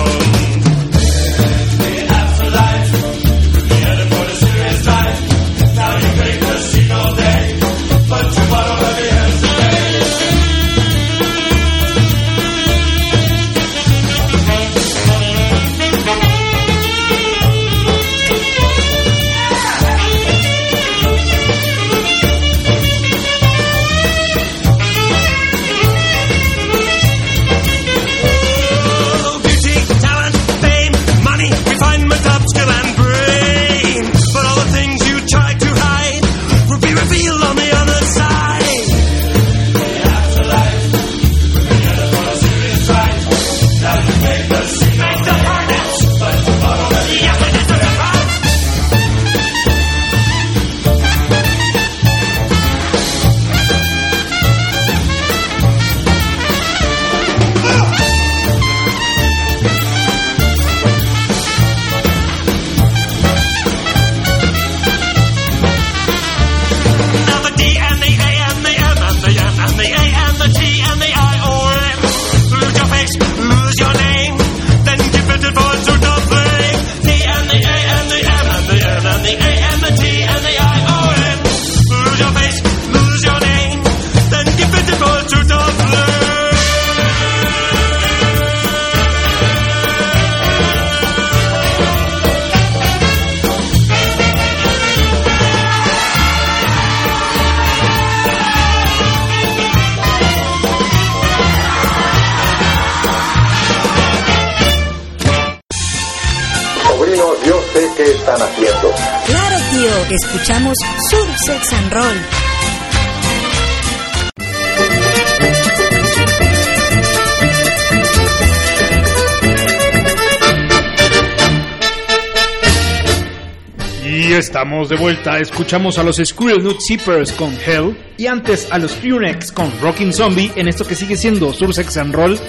Escuchamos a los Squirrel Nut Zippers con Hell y antes a los Purex con Rockin' Zombie en esto que sigue siendo Sursex and Roll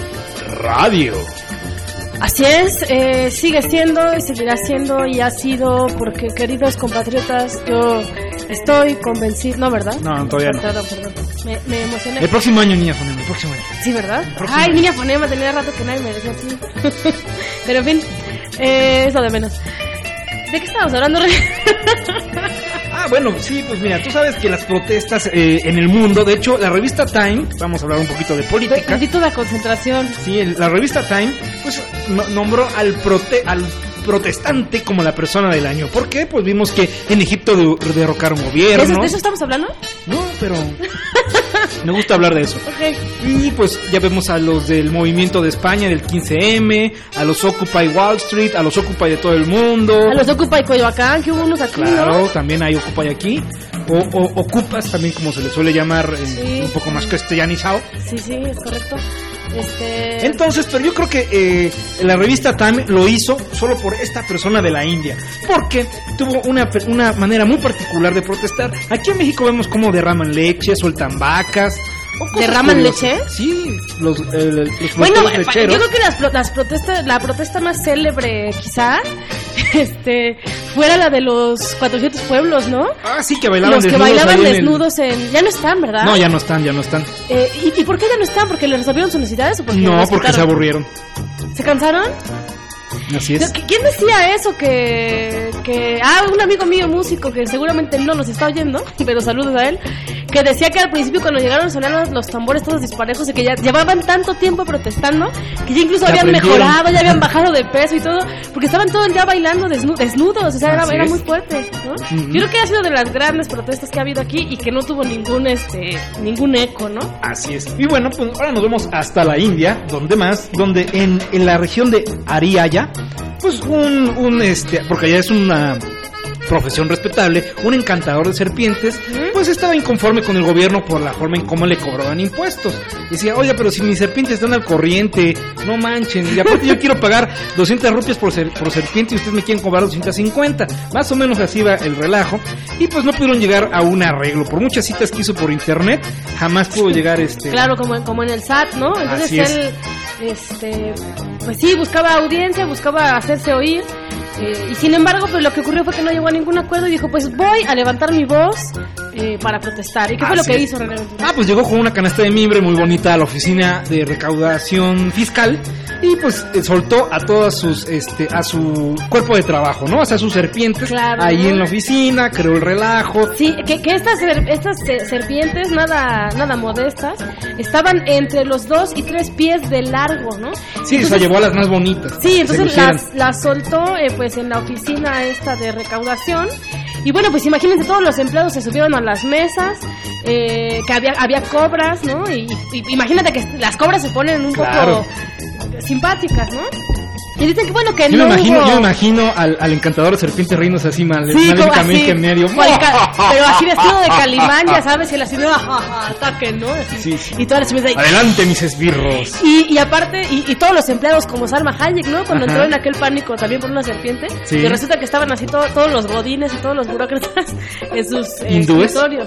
Radio. Así es, eh, sigue siendo y seguirá siendo y ha sido porque, queridos compatriotas, yo estoy convencido, ¿no, verdad? No, todavía no. Perdón. Me, me emocioné. El próximo año, niña Fonema, el próximo año. Sí, ¿verdad? Ay, año. niña fonema, tenía rato que nadie me decía así. Pero en fin, eh, es lo de menos. ¿De qué estábamos hablando? Bueno, sí, pues mira, tú sabes que las protestas eh, en el mundo, de hecho, la revista Time, vamos a hablar un poquito de política. Bendito la concentración. Sí, el- la revista Time, pues no- nombró al, prote al protestante como la persona del año. ¿Por qué? Pues vimos que en Egipto de- derrocaron ¿De gobierno. eso, de eso estamos hablando? No, pero me gusta hablar de eso. Ok. Y pues ya vemos a los del movimiento de España del 15M, a los Occupy Wall Street, a los Occupy de todo el mundo. A los Ocupa y Coyoacán, que hubo unos aquí, Claro, ¿no? también hay Occupy aquí. O, o Ocupas, también como se le suele llamar eh, Sí. un poco más castellanizado. Sí, sí, es correcto. Este... Entonces, pero yo creo que eh, la revista Time lo hizo solo por esta persona de la India, porque tuvo una, una manera muy particular de protestar. Aquí en México vemos cómo derraman leche, sueltan vacas. ¿Derraman leche? Sí, los, eh, los Bueno, lecheros. yo creo que las, las protestas, la protesta más célebre, quizá, este, fuera la de los 400 pueblos, ¿no? Ah, sí, que bailaban Los que desnudos bailaban ahí en el- desnudos en... Ya no están, ¿verdad? No, ya no están, ya no están. Eh, ¿y, y por qué ya no están? ¿Porque les resolvieron sus necesidades o porque No, los porque se aburrieron. ¿Se cansaron? Así es. ¿Qui- ¿Quién decía eso? Que, que. Ah, un amigo mío músico que seguramente no nos está oyendo, pero saludos a él. Que decía que al principio, cuando llegaron, sonaron los, los tambores todos disparejos y que ya llevaban tanto tiempo protestando que ya incluso habían aprendieron. mejorado, ya habían bajado de peso y todo, porque estaban todo el día bailando desnu- desnudos, o sea, era, muy fuerte, ¿no? Yo creo que ha sido de las grandes protestas que ha habido aquí y que no tuvo ningún, este, ningún eco, ¿no? Así es. Y bueno, pues ahora nos vemos hasta la India, donde más, donde en, en la región de Ariaya, pues un, un este, porque allá es una profesión respetable, un encantador de serpientes, pues estaba inconforme con el gobierno por la forma en cómo le cobraban impuestos. Decía, oiga, pero si mis serpientes están al corriente, no manchen, y aparte yo quiero pagar 200 rupias por, ser- por serpiente y ustedes me quieren cobrar 250. Más o menos así va el relajo. Y pues no pudieron llegar a un arreglo. Por muchas citas que hizo por internet, jamás pudo llegar este... Claro, como, en- como en el SAT, ¿no? Entonces Así es. él, este, pues sí, buscaba audiencia, buscaba hacerse oír. Eh, y sin embargo, pues lo que ocurrió fue que no llegó a ningún acuerdo y dijo, pues voy a levantar mi voz eh, para protestar. ¿Y qué fue lo que es. hizo René Ventura? Ah, pues llegó con una canasta de mimbre muy bonita a la oficina de recaudación fiscal y pues eh, soltó a todas sus, este, a su cuerpo de trabajo, ¿no? O sea, sus serpientes Claro. ahí en la oficina, creó el relajo. Sí, que, que estas, estas eh, serpientes, nada, nada modestas, estaban entre los dos y tres pies de largo, ¿no? Sí, Entonces- llevó a las más bonitas. Sí, entonces las, las soltó eh, pues en la oficina esta de recaudación. Y bueno, pues imagínense, todos los empleados se subieron a las mesas, eh, que había, había cobras, ¿no? Y, y imagínate que las cobras se ponen un Claro. poco simpáticas, ¿no? Y dicen que bueno, que Yo no me imagino, hubo- yo me imagino al, al encantador de serpientes reinos así mal, Sí, maléficamente en medio. pero así vestido de calimán, ya sabes, y él así, "Ah, ataquen, ¿no? Así. Sí, sí. Y todas las ahí. Adelante, mis esbirros. Y, y aparte, y, y todos los empleados como Salma Hayek, ¿no? Cuando Ajá. entró en aquel pánico también por una serpiente. Sí. Y resulta que estaban así todo- todos los godines y todos los burócratas en sus eh,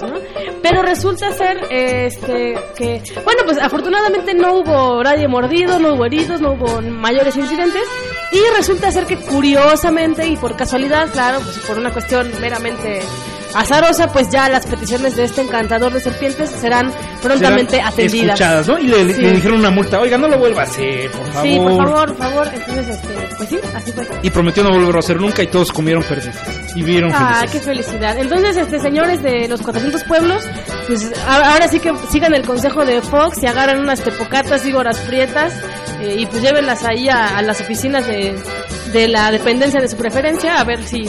¿no? Pero resulta ser este que, bueno, pues afortunadamente no hubo nadie mordido, no hubo heridos, no hubo mayores incidentes. Y resulta ser que curiosamente y por casualidad, claro, pues por una cuestión meramente azarosa, pues ya las peticiones de este encantador de serpientes serán prontamente Serán atendidas. Escuchadas, ¿no? Y le, Sí. le dijeron una multa, oiga, no lo vuelva a hacer, por favor. Sí, por favor, por favor. Entonces, este, pues sí, así fue. Y prometió no volverlo a hacer nunca y todos comieron perdices. Y vieron Ah, felices. qué felicidad. Entonces, este, señores de los 400 pueblos, pues ahora sí que sigan el consejo de Fox y agarran unas tepocatas y goras prietas eh, y pues llévenlas ahí a, a las oficinas de, de la dependencia de su preferencia a ver si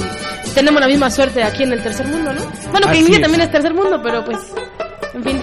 tenemos la misma suerte aquí en el tercer mundo, ¿no? Bueno, que India también es tercer mundo, pero pues, en fin.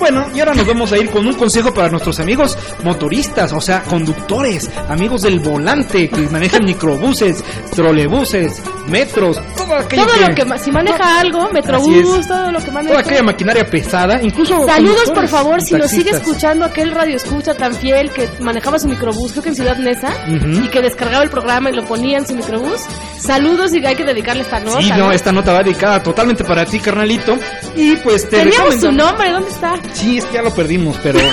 Bueno, y ahora nos vamos a ir con un consejo para nuestros amigos motoristas, o sea, conductores, amigos del volante que manejan microbuses, trolebuses, metros, todo aquello Todo que, lo que, si maneja algo, Metrobús, todo lo que maneja. toda aquella maquinaria pesada, incluso Saludos por favor, si nos sigue escuchando aquel radio escucha tan fiel que manejaba su microbús, creo que en Ciudad Neza, y que descargaba el programa y lo ponía en su microbús. Saludos y hay que dedicarle esta nota. Sí, no, ¿no? esta nota va dedicada totalmente para ti, carnalito. Y pues te Teníamos su nombre, ¿dónde está? Sí, es que ya lo perdimos, pero...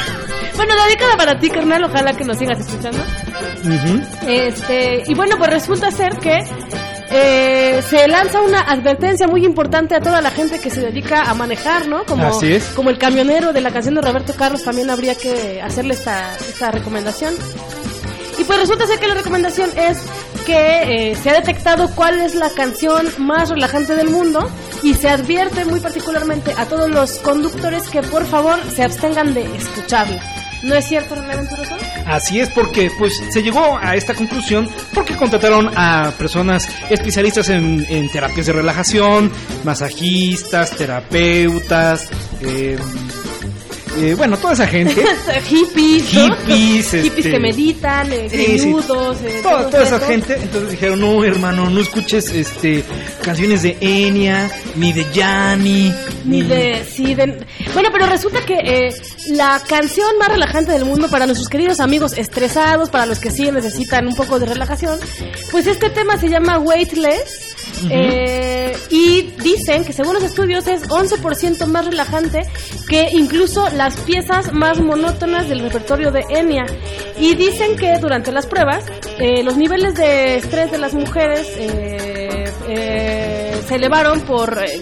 Bueno, dedicada para ti, carnal, ojalá que nos sigas escuchando. Este, y bueno, pues resulta ser que eh, se lanza una advertencia muy importante a toda la gente que se dedica a manejar, ¿no? Como, Así es. como el camionero de la canción de Roberto Carlos también habría que hacerle esta, esta recomendación. Y pues resulta ser que la recomendación es que eh, se ha detectado cuál es la canción más relajante del mundo y se advierte muy particularmente a todos los conductores que por favor se abstengan de escucharla. ¿No es cierto, René Venturoso? Así es porque pues se llegó a esta conclusión porque contrataron a personas especialistas en, en terapias de relajación, masajistas, terapeutas, eh, eh, bueno, toda esa gente. hippies, ¿no? Hippies, hippies este- que meditan, eh, Sí, eh, Toda, esa gente, entonces dijeron, no hermano, no escuches este canciones de Enya, ni de Yanni, Ni de, sí, de- Bueno, pero resulta que eh, la canción más relajante del mundo para nuestros queridos amigos estresados, para los que sí necesitan un poco de relajación, pues este tema se llama Weightless. Ujú. eh, y dicen que según los estudios es 11% más relajante que incluso las piezas más monótonas del repertorio de Enya. Y dicen que durante las pruebas eh, los niveles de estrés de las mujeres eh, eh, se elevaron por eh,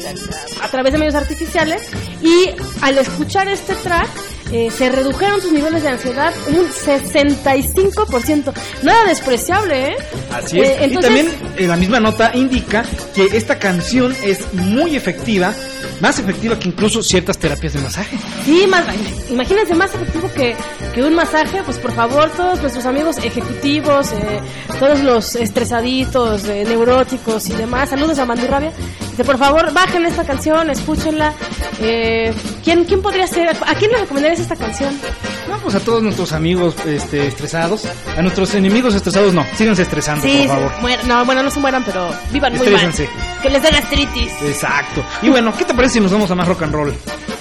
a través de medios artificiales y al escuchar este track eh, se redujeron sus niveles de ansiedad un 65%. Nada despreciable, ¿eh? Así es. Eh, y también eh, la misma nota indica que esta canción es muy efectiva, más efectiva que incluso ciertas terapias de masaje. Sí, más, imagínense más efectivo que, que un masaje, pues por favor, todos nuestros amigos ejecutivos, eh, todos los estresaditos, eh, neuróticos y demás, saludos a Mandurrabia, dice, por favor, bajen esta canción, escúchenla. Eh, ¿quién, ¿Quién podría ser? ¿A quién le recomendarías esta canción? No, pues a todos nuestros amigos este, estresados, a nuestros enemigos estresados no, síganse estresando, Sí, por favor. muer- no, bueno, no se mueran, pero vivan muy mal. Que les dé gastritis. Exacto. Y bueno, ¿qué te parece si nos vamos a más rock and roll?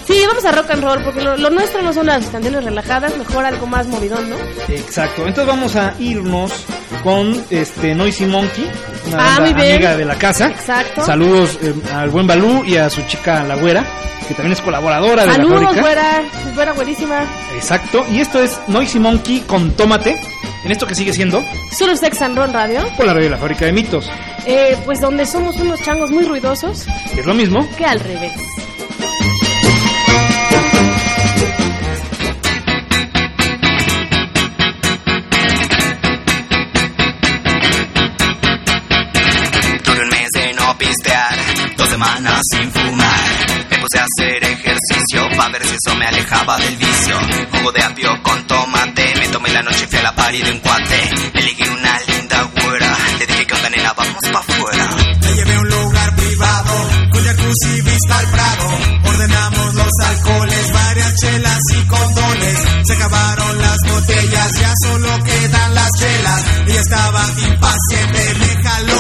Sí, vamos a rock and roll, porque lo, lo nuestro no son las canciones relajadas, mejor algo más movidón, ¿no? Exacto. Entonces vamos a irnos con este Noisy Monkey, una Ah, banda amiga de la casa. Exacto. Saludos eh, al buen Balú y a su chica La Güera, que también es colaboradora de la fábrica. güera, güera, buenísima. Exacto. Y esto es Noisy Monkey con Tómate. En esto que sigue siendo Solo Sex and Roll Radio. por la radio de la fábrica de mitos. Eh, pues donde somos unos changos muy ruidosos Es lo mismo. que al revés. Tuve un mes de no pistear, dos semanas sin fumar. Me puse a hacer ejercicio para ver si eso me alejaba del vicio. Jugo de apio con tomate, me tomé la noche y fui a la party de un cuate. Me ligué una linda onda nena, vamos pa' afuera. La llevé a un lugar privado, con jacuzzi vista al prado. Ordenamos los alcoholes, varias chelas y condones. Se acabaron las botellas, ya solo quedan las chelas. Ella estaba impaciente, me jaló.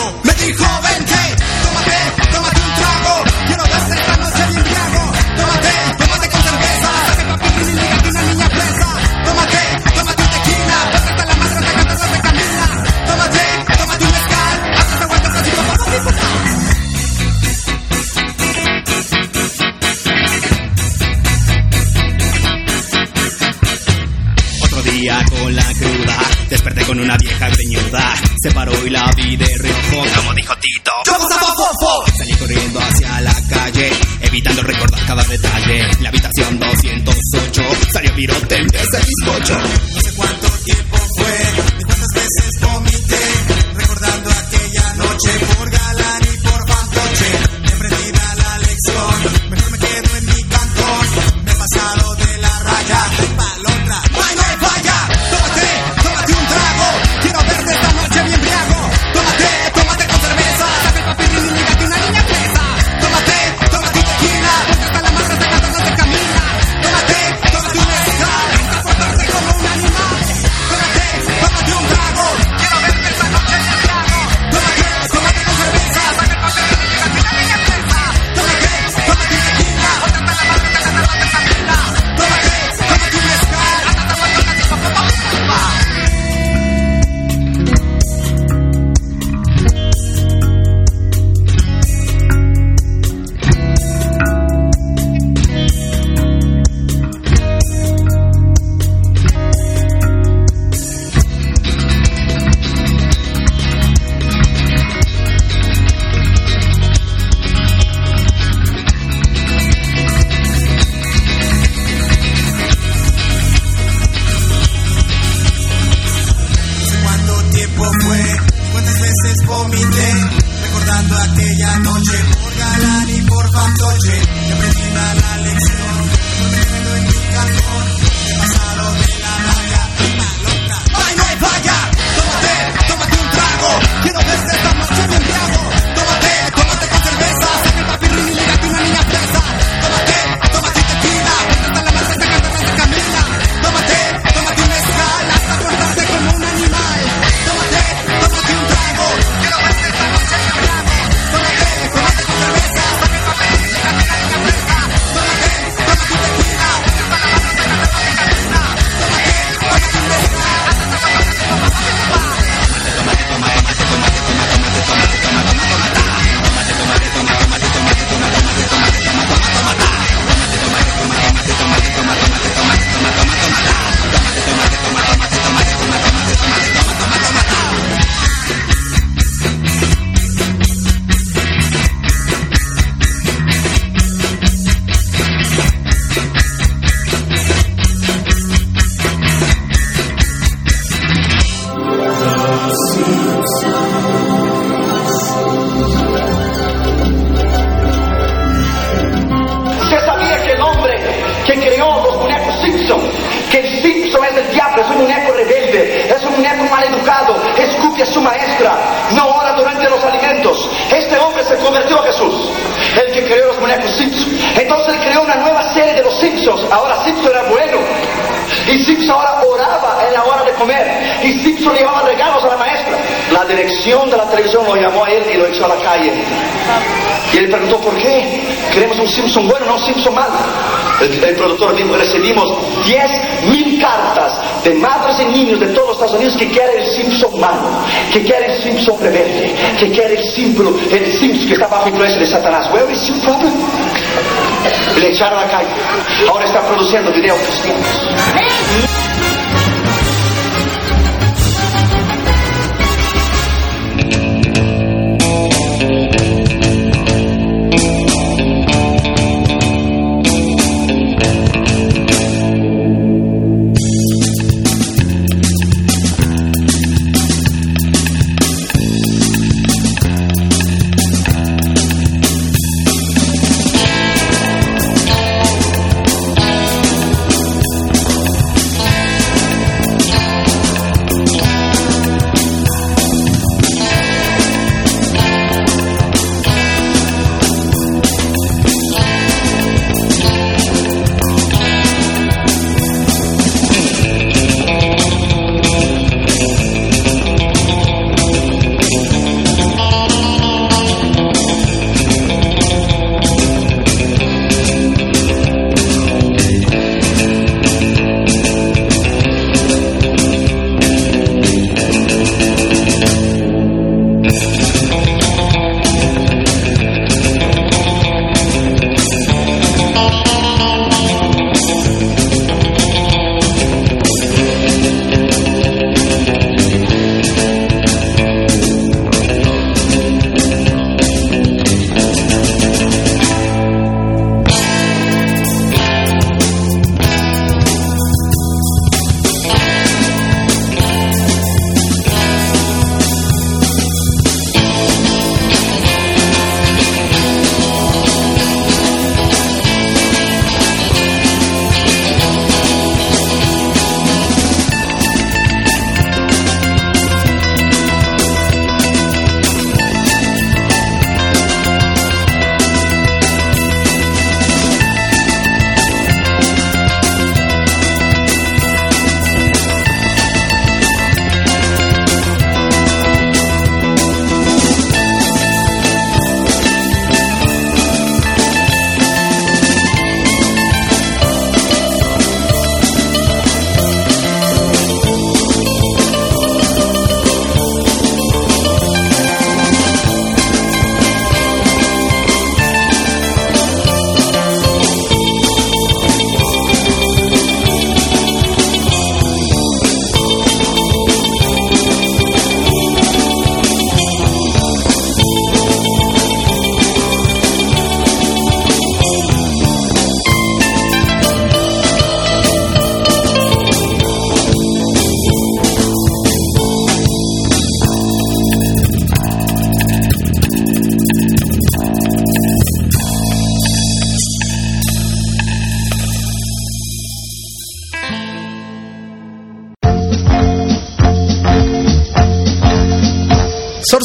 Se paró y la vi de reojo, como dijo Tito. ¡Vamos a fofo! Salí corriendo hacia la calle, evitando recordar cada detalle. La habitación 208 salió virote de bizcocho.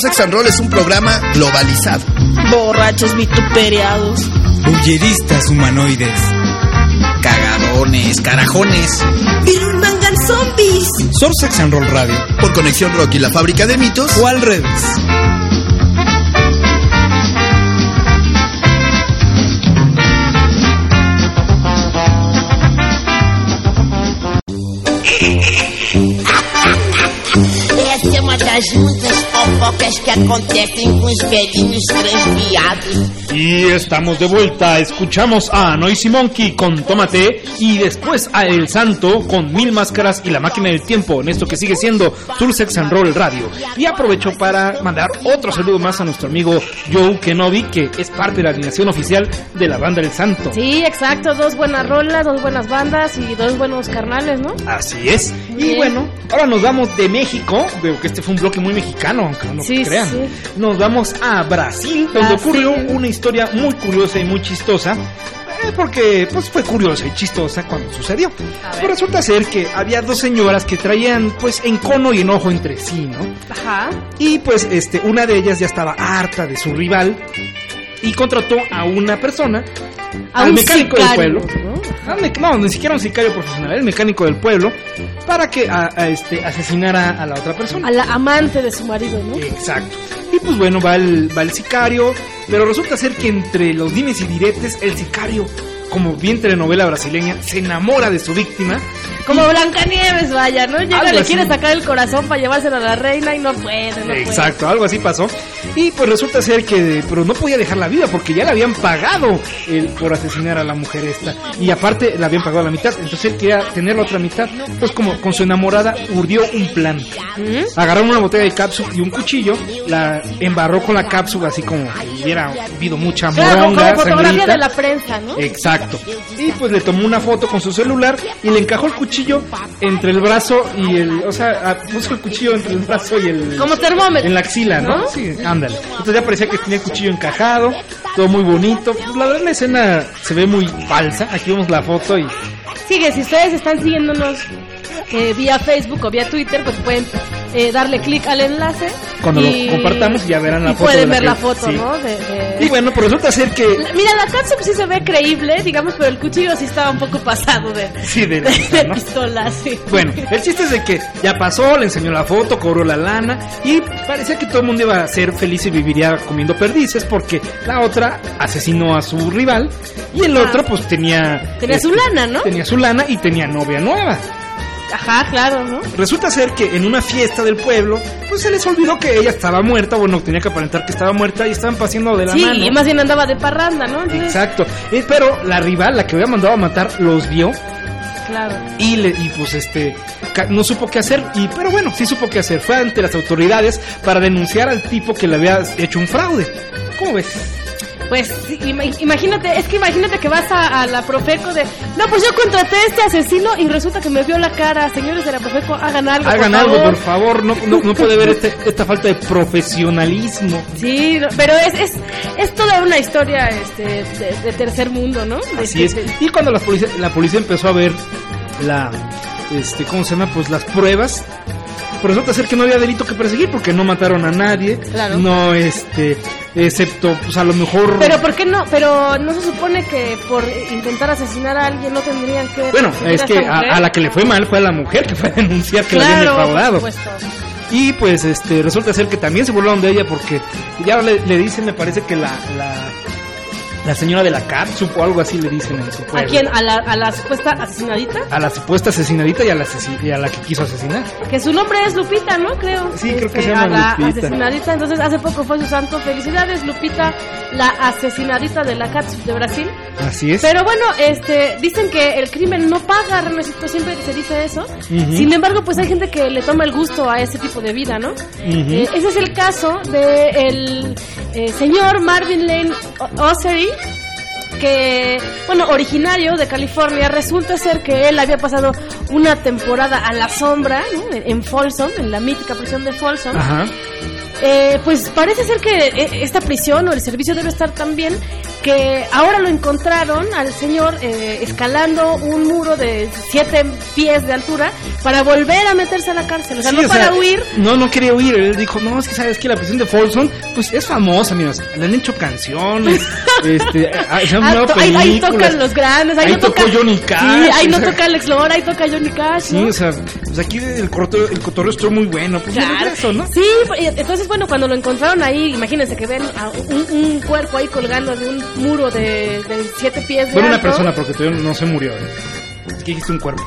Sex and Roll es un programa globalizado. Borrachos vituperiados. Bulleristas humanoides. Cagadones, carajones. Birurmangan zombies. Sex and Roll Radio. Por Conexión Rock y la Fábrica de Mitos. O al revés. Essa é uma das muitas fofocas que acontecem com os velhinhos transviados. Y estamos de vuelta, escuchamos a Noisy Monkey con Tómate y después a El Santo con Mil Máscaras y La Máquina del Tiempo en esto que sigue siendo Tour Sex and Roll Radio. Y aprovecho para mandar otro saludo más a nuestro amigo Joe Kenobi, que es parte de la alineación oficial de la banda El Santo. Sí, exacto, dos buenas rolas, dos buenas bandas y dos buenos carnales, ¿no? Así es. Y Bien. bueno, ahora nos vamos de México, veo que este fue un bloque muy mexicano, aunque no Sí, crean. sí. Nos vamos a Brasil, donde Brasil. ocurrió una historia muy curiosa y muy chistosa. Eh, porque pues fue curiosa y chistosa cuando sucedió. Pero resulta ser que había dos señoras que traían pues encono y enojo entre sí, ¿no? Ajá. Y pues este, una de ellas ya estaba harta de su rival y contrató a una persona, A al un mecánico sicario, del pueblo. Mec- No, ni siquiera un sicario profesional, el mecánico del pueblo, para que a- a este, asesinara a la otra persona. A la amante de su marido, ¿no? Exacto. Y pues bueno, va el, va el sicario, pero resulta ser que entre los dimes y diretes, el sicario, como bien telenovela brasileña, se enamora de su víctima. Como Blancanieves, vaya, ¿no? Llega, Algo le así. quiere sacar el corazón para llevárselo a la reina y no puede, no puede. Exacto, algo así pasó. Y pues resulta ser que, pero no podía dejar la vida porque ya le habían pagado el, por asesinar a la mujer esta. Y aparte le habían pagado la mitad, entonces él quería tener la otra mitad. Pues como con su enamorada urdió un plan. Agarró una botella de cápsula y un cuchillo, la embarró con la cápsula así como si hubiera habido mucha Claro, como moronga, fotografía sangrita. de la prensa, ¿no? Exacto. Y pues le tomó una foto con su celular y le encajó el cuchillo entre el brazo y el, o sea, ah, puso el cuchillo entre el brazo y el Como termómetro. en la axila, ¿no? ¿No? Sí, ándale. Entonces ya parecía que tenía el cuchillo encajado, todo muy bonito. Pues la verdad la escena se ve muy falsa. Aquí vemos la foto y Sigue, si ustedes están siguiéndonos eh, vía Facebook o vía Twitter, pues pueden eh, darle clic al enlace. cuando y- lo compartamos ya verán la y foto. pueden ver la que- foto, sí. ¿no? De- de- Y bueno, pues resulta ser que La- Mira, la cápsula sí se ve creíble, digamos, pero el cuchillo sí estaba un poco pasado de, sí de la- de ¿no? pistola, sí. Bueno, el chiste es de que ya pasó, le enseñó la foto, cobró la lana y parecía que todo el mundo iba a ser feliz y viviría comiendo perdices porque la otra asesinó a su rival y el Ah. otro pues tenía... Tenía su lana, ¿no? Tenía su lana y tenía novia nueva. Ajá, claro, ¿no? Resulta ser que en una fiesta del pueblo, pues se les olvidó que ella estaba muerta, bueno, tenía que aparentar que estaba muerta y estaban paseando de la Sí, mano. y más bien andaba de parranda, ¿no? Entonces, Exacto. Eh, pero la rival, la que había mandado a matar, los vio claro. y le y pues este no supo qué hacer y pero bueno sí supo qué hacer fue ante las autoridades para denunciar al tipo que le había hecho un fraude cómo ves Pues imagínate, es que imagínate que vas a, a la Profeco de, no, pues yo contraté a este asesino y resulta que me vio la cara. Señores de la Profeco, hagan algo. hagan por algo favor. por favor no, no, no puede ver este- esta falta de profesionalismo Sí, pero es, es, es toda una historia este, de, de tercer mundo, ¿no? De- así es de- y cuando la policía la policía empezó a ver la este cómo se llama pues las pruebas pues resulta ser que no había delito que perseguir porque no mataron a nadie Claro. no este excepto pues a lo mejor Pero ¿por qué no? Pero no se supone que por intentar asesinar a alguien no tendrían que... Bueno, es que a, la que le fue mal fue a la mujer que fue a denunciar que la habían Claro, por defraudado. Y pues este resulta ser que también se burlaron de ella porque ya le, le dicen, me parece que la, la, la señora de la cápsula o algo así le dicen en su ¿A pueblo. quién? ¿A la, a la supuesta asesinadita? A la supuesta asesinadita y a la, asesi- y a la que quiso asesinar. Que su nombre es Lupita, ¿no? Creo. Sí, creo que Este, se llama a la Lupita. asesinadita. Entonces, hace poco fue su santo. Felicidades, Lupita, la asesinadita de la Cats de Brasil. Así es. Pero bueno, este, dicen que el crimen no paga, Renecito, siempre se dice eso. Sin embargo, pues hay gente que le toma el gusto a ese tipo de vida, ¿no? Ujú. Eh, ese es el caso de el eh, señor Marvin Lane Ossery, que, bueno, originario de California, resulta ser que él había pasado una temporada a la sombra, en Folsom, en la mítica prisión de Folsom. Ajá. Eh, pues parece ser que eh, esta prisión o el servicio debe estar tan bien que ahora lo encontraron al señor eh, escalando un muro de siete pies de altura para volver a meterse a la cárcel. O sea, Sí, no o para sea, huir, No, no quería huir. Él dijo, no, es que sabes que la prisión de Folsom, pues es famosa, amigos. Le han hecho canciones, este, se han Ah, to- ahí, tocan los grandes, ahí, Ahí no toca Johnny Cash, Sí, ahí o no toca Alex Lora, ahí toca Johnny Cash, Sí, ¿no? o sea, pues aquí el cotorreo, el cotorreo estuvo muy bueno. Pues Claro. eso, ¿no? Sí, y entonces bueno, cuando lo encontraron ahí, imagínense que ven a un, un cuerpo ahí colgando de un muro de, de siete pies de Bueno, una persona, porque todavía no se murió. ¿eh? Es que dijiste un cuerpo.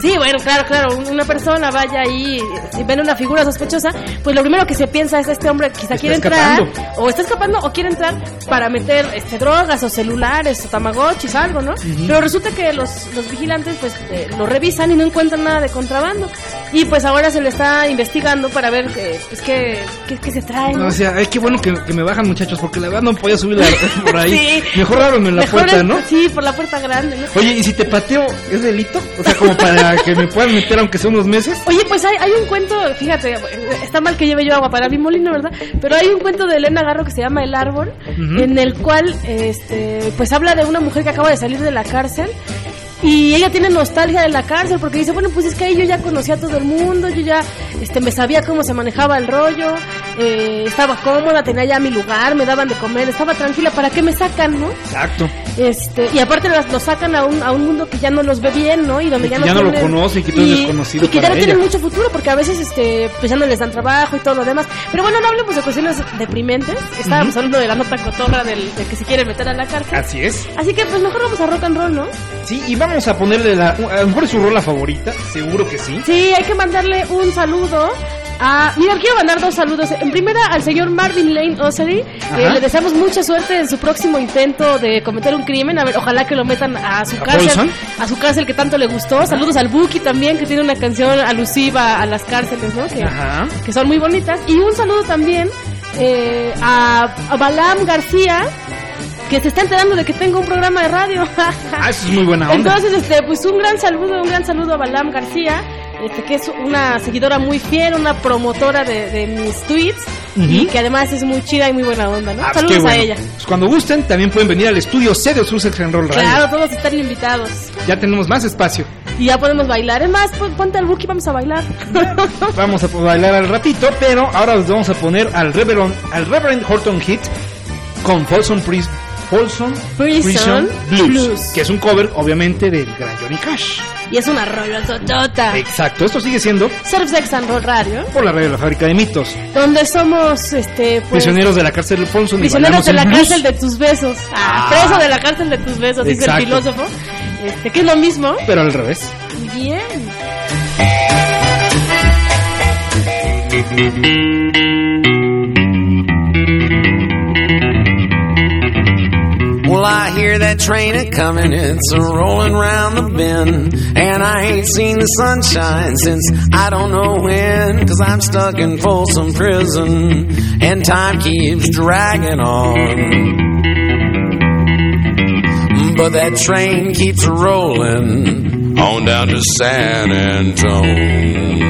Sí, bueno, claro, claro, un- una persona vaya ahí y ven una figura sospechosa, pues lo primero que se piensa es este hombre quizá Está quiere entrar o está escapando o quiere entrar para meter este drogas o celulares o tamagotchis, algo, ¿no? Pero resulta que los, los vigilantes pues eh, lo revisan y no encuentran nada de contrabando. Y pues ahora se le está investigando para ver eh, pues, qué, qué, qué se trae. ¿no? No, o sea, ay, qué bueno que, que me bajan muchachos, porque la verdad no podía subir la- por ahí. Sí. Mejor ábreme la Mejor puerta, es- ¿no? Sí, por la puerta grande, ¿no? Oye, ¿y si te pateo, es delito? O sea, como para que me puedan meter aunque sea unos meses. Oye, pues hay, hay un cuento, fíjate, está mal que lleve yo agua para mi molino, ¿verdad? Pero hay un cuento de Elena Garro que se llama El Árbol, Ujú. en el cual, este, pues habla de una mujer que acaba de salir de la cárcel y ella tiene nostalgia de la cárcel porque dice, bueno, pues es que ahí yo ya conocía a todo el mundo, yo ya este, me sabía cómo se manejaba el rollo, eh, estaba cómoda, tenía ya mi lugar, me daban de comer, estaba tranquila, ¿para qué me sacan, no? Exacto. Este, y aparte las- los sacan a un, a un mundo que ya no los ve bien, ¿no? Y donde Y ya no, ya no lo conoce y que todo es desconocido Y que ya no tienen mucho futuro porque a veces este, pues ya no les dan trabajo y todo lo demás. Pero bueno, no hablemos de cuestiones deprimentes. Estábamos hablando de la nota cotorra del, de que se quiere meter a la cárcel. Así es. Así que pues mejor vamos a rock and roll, ¿no? Sí, y vamos a ponerle la. A lo mejor es su rola favorita, seguro que sí. Sí, hay que mandarle un saludo a... Mira, quiero mandar dos saludos. En primera, al señor Marvin Lane Ossery. que Ajá. le deseamos mucha suerte en su próximo intento de cometer un crimen. A ver, ojalá que lo metan a su ¿A cárcel. A su cárcel que tanto le gustó. Saludos al Buki también, que tiene una canción alusiva a las cárceles, ¿no? Que, Ajá. que son muy bonitas. Y un saludo también eh, a, a Balam García. Que se está enterando de que tengo un programa de radio. Ah, eso es muy buena onda. Entonces, este, pues un gran saludo, un gran saludo a Balam García, que es una seguidora muy fiel, una promotora de, de mis tweets y que además es muy chida y muy buena onda, ¿no? Ah, pues Saludos bueno. a ella. Pues cuando gusten, también pueden venir al estudio C de Sussex and Roll Radio. Claro, todos están invitados. Ya tenemos más espacio. Y ya podemos bailar. Es más, pon- ponte al Buki, vamos a bailar. Vamos a bailar al ratito, pero ahora os vamos a poner al Reverend, al Reverend Horton Heat con Folsom Priest. Folsom Prison Blues, Blues. que es un cover, obviamente, del gran Johnny Cash. y es una rola totota. Exacto, esto sigue siendo Surf Sex and Roll Radio, por la radio de la fábrica de mitos. donde somos, este, pues... Prisioneros de la cárcel de Folsom Prisioneros de la blues. cárcel de tus besos. Ah, Ah. preso de la cárcel de tus besos, dice el filósofo. Este, que es lo mismo. Pero al revés. Bien. Well, I hear that train a coming, it's a rolling round the bend. And I ain't seen the sunshine since I don't know when. Cause I'm stuck in Folsom Prison, and time keeps dragging on. But that train keeps rolling on down to San Antone.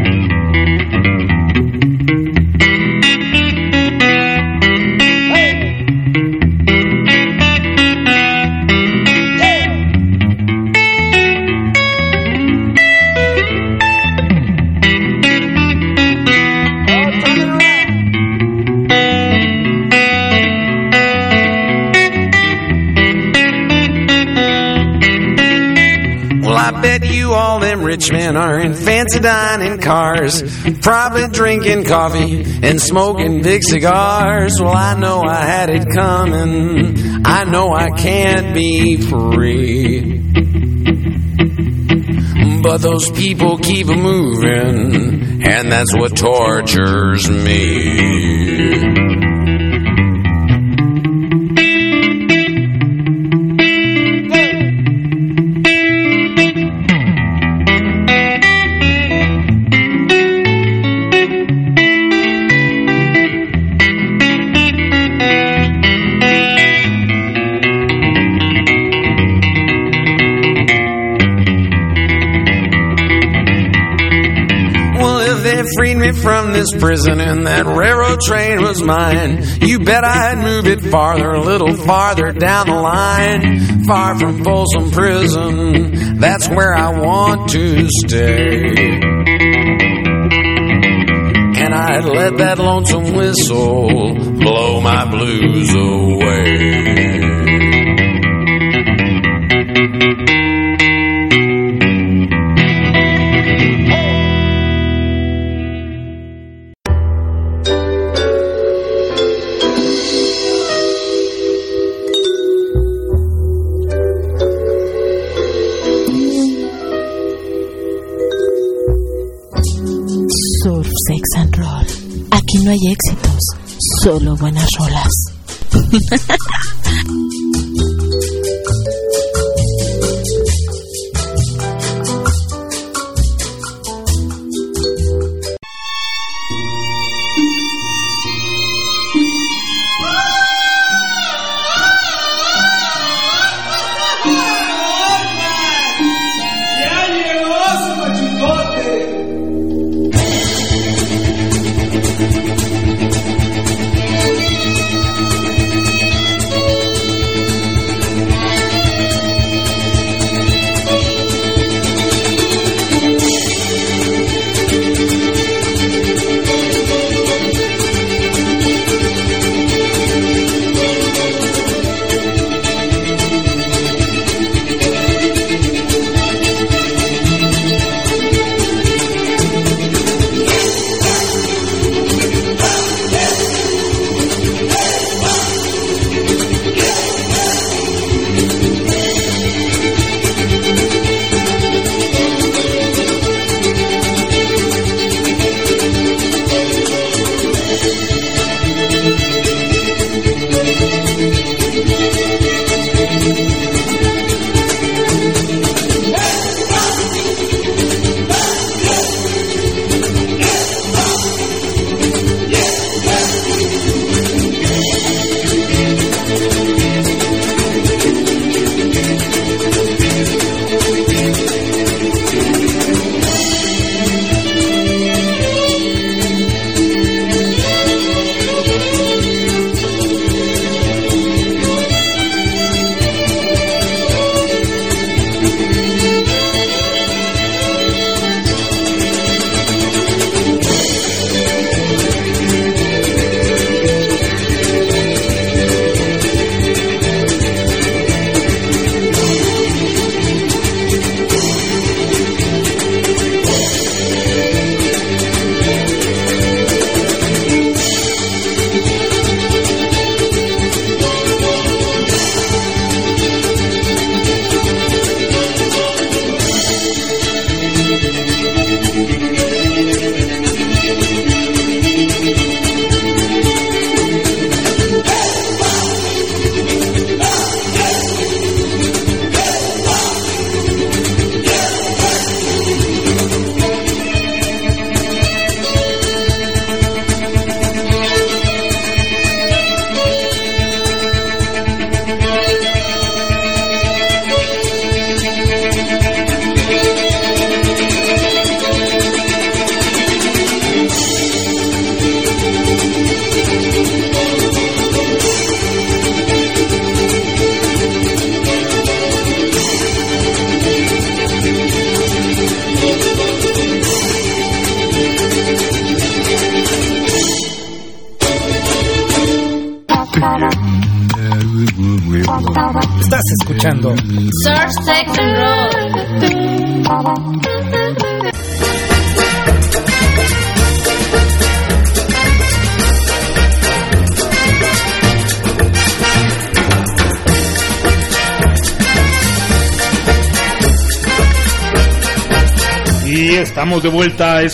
Rich men are in fancy dining cars, probably drinking coffee and smoking big cigars. Well, I know I had it coming. I know I can't be free. But those people keep moving, and that's what tortures me. This prison and that railroad train was mine, you bet I'd move it farther, a little farther down the line. Far from Folsom Prison, that's where I want to stay. And I'd let that lonesome whistle blow my blues away. Hay éxitos, solo buenas rolas.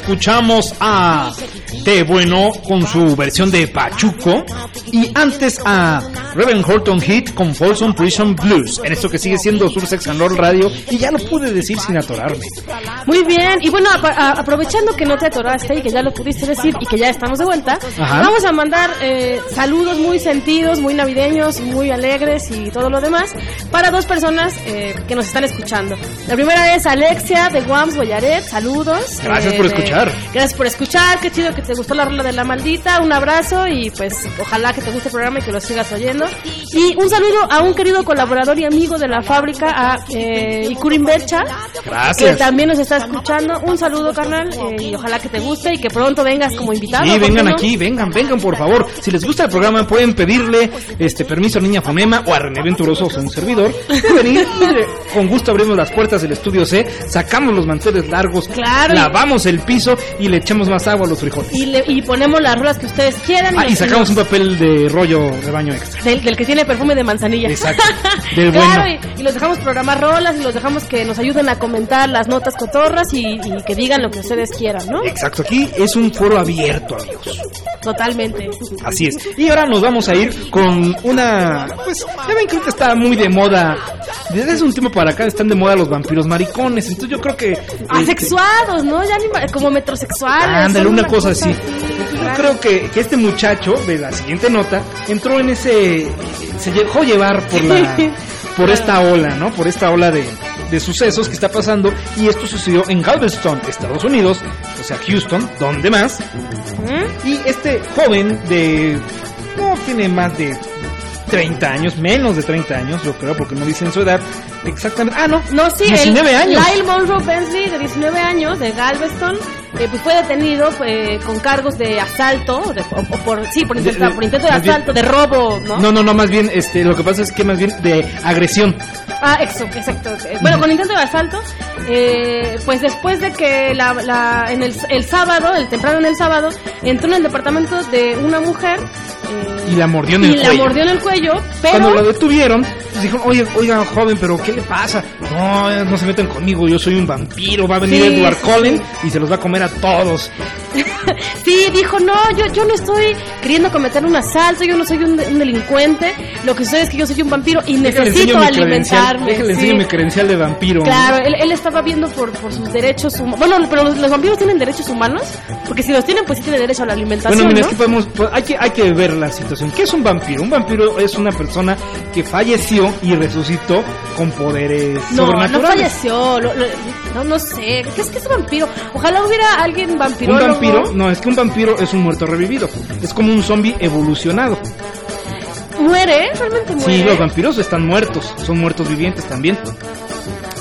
escuchamos a Té Bueno con su versión de Pachuco y antes a Reverend Horton Heat con Folsom Prison Blues, en esto que sigue siendo Sur Sex and Roll Radio y ya lo pude decir sin atorarme. Muy bien, y bueno, aprovechando que no te atoraste y que ya lo pudiste decir y que ya estamos de vuelta, Ajá. vamos a mandar eh, saludos muy sentidos, muy navideños, muy alegres y todo lo demás para dos personas eh, que nos están escuchando. La primera es Alexia de Guams Boyaret, saludos. Gracias Eh, por escuchar. Gracias por escuchar, qué chido que te gustó la rola de la maldita, un abrazo y pues ojalá que te guste el programa y que lo sigas oyendo. Y un saludo a un querido colaborador y amigo de la fábrica, a eh, Ikurin Bercha, Gracias. que también nos está escuchando. Un saludo, carnal, eh, y ojalá que te guste y que pronto vengas como invitado. Sí, ¿por qué vengan no? aquí, vengan, vengan por favor. Si les gusta el programa pueden pedirle este permiso a Niña Fonema o a René Venturoso, o sea, un servidor, de venir con gusto abrimos las puertas del estudio C, sacamos los manteles largos, Claro, y- lavamos el piso y le echamos más agua a los frijoles. Y, le- y ponemos las rolas que ustedes quieran. Ah, y sacamos un papel de, rollo de baño extra. Del, del que tiene perfume de manzanilla. Exacto. Del claro, bueno. y, y los dejamos programar rolas y los dejamos que nos ayuden a comentar las notas cotorras y, y que digan lo que ustedes quieran, ¿no? Exacto, aquí es un foro abierto, amigos. Totalmente. Así es. Y ahora nos vamos a ir con una. Pues, ya ven que está muy de moda. Desde hace un tiempo para acá están de moda los vampiros maricones. Entonces yo creo que. este, Asexuados, ¿no? Ya ni como metrosexuales. Ándale, una cosa así. Entonces yo creo que, que este muchacho de la siguiente nota entró en ese. Se dejó llevar por la. por esta ola, ¿no? Por esta ola de, de sucesos que está pasando. Y esto sucedió en Galveston, Estados Unidos. O sea, Houston, donde más. Y este joven de. No tiene más de 30 años, menos de 30 años, yo creo, porque no dicen su edad exactamente. Ah, no, No, sí, 19 el años. Lyle Monroe Bensley, de 19 años, de Galveston, eh, pues fue detenido eh, con cargos de asalto, de- o, o por, sí, por, intento- De- por intento de bien- asalto, de robo, ¿no? No, no, no, más bien, este, lo que pasa es que más bien de agresión. Ah, exacto, exacto. Eh, Bueno, con intento de asalto, eh, pues después de que la, la- en el, el sábado, el temprano en el sábado, entró en el departamento de una mujer Y la mordió en y el la cuello. mordió en el cuello, Cuando pero... lo detuvieron, pues dijeron, oye, oiga, joven, pero ¿qué le pasa? No, eh, no se metan conmigo, yo soy un vampiro, va a venir Sí, Edward sí, Cullen y se los va a comer a todos. Sí, dijo, no, yo, yo no estoy queriendo cometer un asalto, yo no soy un, de- un delincuente, lo que sucede es que yo soy un vampiro y Déjale necesito alimentarme. Déjale sí. mi credencial de vampiro. Claro, él, él estaba viendo por, por sus derechos humanos. Bueno, pero los, los vampiros tienen derechos humanos, porque si los tienen, pues sí tienen derecho a la alimentación. Bueno, mira, ¿no? es que podemos, pues, hay que, hay que ver la situación. ¿Qué es un vampiro? Un vampiro es una persona que falleció y resucitó con poderes No, no sobrenaturales. falleció, lo- lo- no, no sé, ¿qué es que es un vampiro? Ojalá hubiera alguien vampiro. Un vampiro, no, es que un vampiro es un muerto revivido. Es como un zombie evolucionado. ¿Muere? ¿Realmente muere? Sí, los vampiros están muertos, son muertos vivientes también.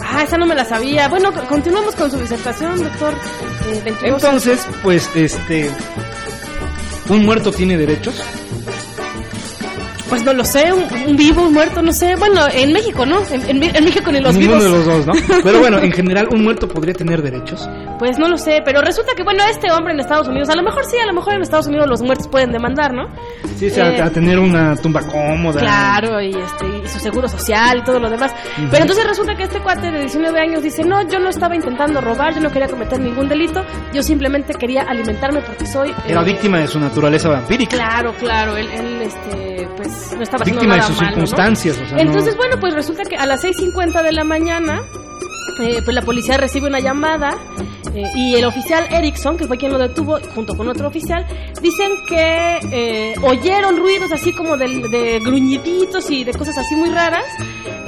Ah, esa no me la sabía. Bueno, continuamos con su disertación, doctor eh. Entonces, pues, este, un muerto tiene derechos. Pues no lo sé, un, un vivo, un muerto, no sé. Bueno, en México, ¿no? En, en- en México ni los Ninguno vivos. de los dos, ¿no? Pero bueno, en general, un muerto podría tener derechos. Pues no lo sé, pero resulta que, bueno, este hombre en Estados Unidos, a lo mejor sí, a lo mejor en Estados Unidos los muertos pueden demandar, ¿no? Sí, o sea, Eh, a tener una tumba cómoda. Claro, y, este, y su seguro social y todo lo demás. Pero entonces resulta que este cuate de 19 años dice, no, yo no estaba intentando robar, yo no quería cometer ningún delito, yo simplemente quería alimentarme porque soy... eh, Era víctima de su naturaleza vampírica. Claro, claro, él, él, este, pues no estaba haciendo Víctima de nada sus malo, ¿no? circunstancias, o sea, Entonces, no- bueno, pues resulta que a las 6.50 de la mañana, eh, pues la policía recibe una llamada eh, y el oficial Erickson, que fue quien lo detuvo, junto con otro oficial, dicen que eh, oyeron ruidos así como de, de gruñiditos y de cosas así muy raras.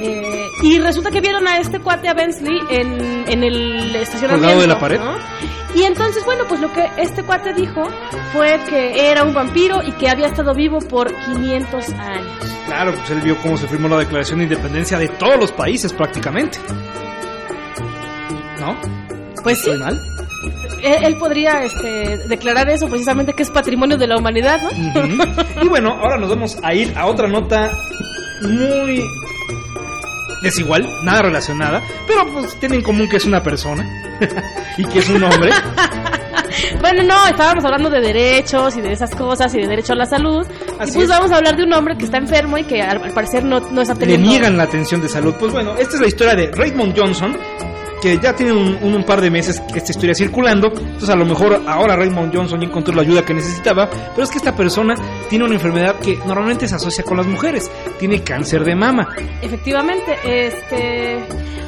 eh, y resulta que vieron a este cuate, a Bensley, en, en el estacionamiento. Colgado de la pared. ¿no? Y entonces, bueno, pues lo que este cuate dijo fue que era un vampiro y que había estado vivo por 500 años. Claro, pues él vio cómo se firmó la Declaración de Independencia de todos los países prácticamente. ¿No? Pues sí. ¿Estoy mal? Él, él podría este, declarar eso precisamente que es patrimonio de la humanidad, ¿no? Ujú. Y bueno, ahora nos vamos a ir a otra nota muy desigual, nada relacionada, pero pues tiene en común que es una persona y que es un hombre. Bueno, no, estábamos hablando de derechos y de esas cosas y de derecho a la salud. Así y pues es. vamos a hablar de un hombre que está enfermo y que al, parecer no, no está Le teniendo... niegan la atención de salud. Pues bueno, esta es la historia de Raymond Johnson, que ya tiene un, par de meses esta historia circulando. Entonces a lo mejor ahora Raymond Johnson ya encontró la ayuda que necesitaba. Pero es que esta persona tiene una enfermedad que normalmente se asocia con las mujeres. Tiene cáncer de mama. Efectivamente, este,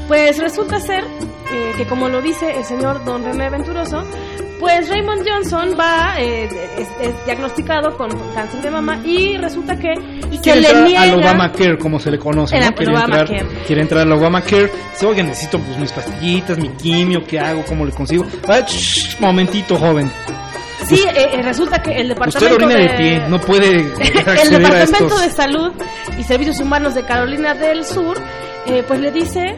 pues resulta ser eh, que como lo dice el señor Don René Venturoso, pues Raymond Johnson va, eh, es, es diagnosticado con cáncer de mama y resulta que se quiere le entrar niega al Obamacare, como se le conoce, ¿no? Quiere entrar, quiere entrar al Obamacare. Dice, oye, necesito pues mis pastillitas, mi quimio, ¿qué hago? ¿Cómo le consigo? Ah, shh, momentito, joven. Sí, eh, eh, resulta que el Usted departamento orina de pie, no puede el Departamento de Salud y Servicios Humanos de Carolina del Sur, eh, pues le dice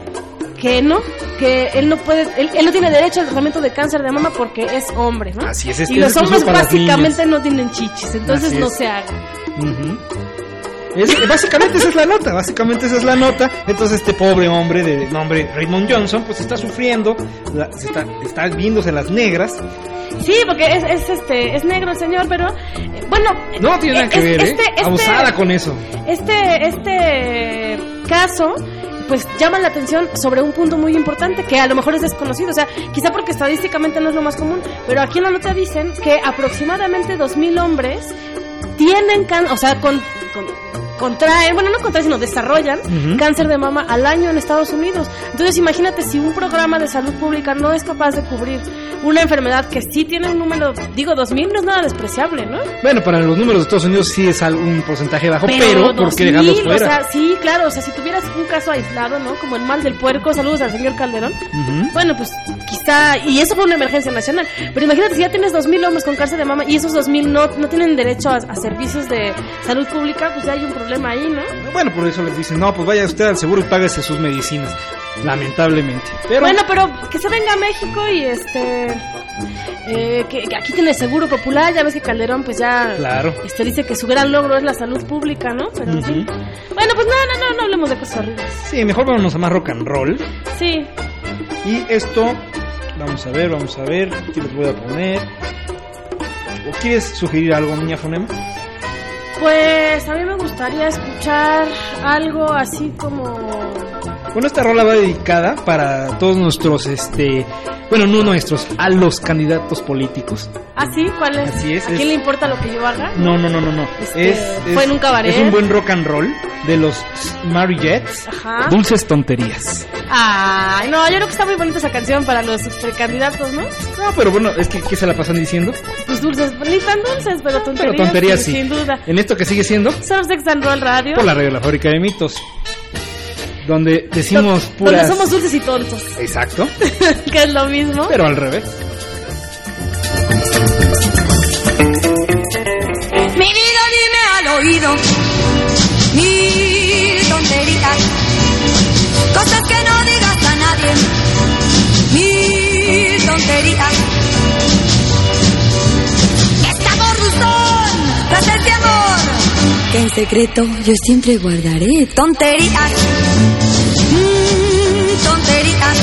que no, que él no puede, él, él no tiene derecho al tratamiento de cáncer de mama porque es hombre, ¿no? Así es, es y los hombres básicamente no tienen chichis, entonces no se haga. Ujú. Es- básicamente esa es la nota, básicamente esa es la nota. Entonces este pobre hombre de nombre Raymond Johnson pues está sufriendo, la- se está, está viéndose las negras. Sí, porque es, es, este, es negro el señor, pero eh, bueno. No tiene nada que es- ver, ¿eh? este- este- Abusada con eso. Este, este caso, pues llama la atención sobre un punto muy importante que a lo mejor es desconocido. O sea, quizá porque estadísticamente no es lo más común, pero aquí en la nota dicen que aproximadamente 2.000 hombres tienen cáncer, o sea, con, con- contraen, bueno, no contraen, sino desarrollan Ujú. cáncer de mama al año en Estados Unidos. Entonces, imagínate si un programa de salud pública no es capaz de cubrir una enfermedad que sí tiene un número, digo, 2.000 no es nada despreciable, ¿no? Bueno, para los números de Estados Unidos sí es al- un porcentaje bajo, pero, ¿por qué 2000, dejarlos O fuera? sea, sí, claro, o sea, si tuvieras un caso aislado, ¿no? Como el mal del puerco, saludos al señor Calderón. Ujú. Bueno, pues quizá, y eso fue una emergencia nacional, pero imagínate si ya tienes 2.000 hombres con cáncer de mama y esos 2.000 no, no tienen derecho a, a servicios de salud pública, pues ya hay un problema ahí, ¿no? Bueno, por eso les dicen, no, pues vaya usted al seguro y páguese sus medicinas. Lamentablemente. Pero Bueno, pero que se venga a México y este... eh, que, que aquí tiene seguro popular, ya ves que Calderón pues ya Claro. este, dice que su gran logro es la salud pública, ¿no? Pero. Bueno, pues no, no, no, no hablemos de cosas horribles. Sí, mejor vámonos a más rock and roll. Sí, Y esto, vamos a ver, vamos a ver, ¿qué les voy a poner? ¿O quieres sugerir algo, niña Fonema? Pues a mí me gustaría escuchar algo así como... Bueno, esta rola va dedicada para todos nuestros, este, bueno, no nuestros, a los candidatos políticos. ¿Ah, sí? ¿Cuál es? Así es, ¿A es- quién le importa lo que yo haga? No, no, no, no, no. Este, es, fue es- en un cabaret. Es un buen rock and roll de los Mary Jets. Ajá. Dulces tonterías. Ay, no, yo creo que está muy bonita esa canción para los precandidatos, ¿no? No, pero bueno, es que ¿qué se la pasan diciendo? Pues dulces, ni tan dulces, pero tonterías. Pero tonterías sí. Sin duda. En esto que sigue siendo Son Sex and Roll Radio. por la radio La Fábrica de Mitos. Donde decimos Donde puras. somos dulces y tontos. Exacto. que es lo mismo. Pero al revés. Mi vida dime al oído mil tonterías, cosas que no digas a nadie, mil tonterías. Está gorduzón, tras este amor, en secreto yo siempre guardaré tonterías, mm, tonterías.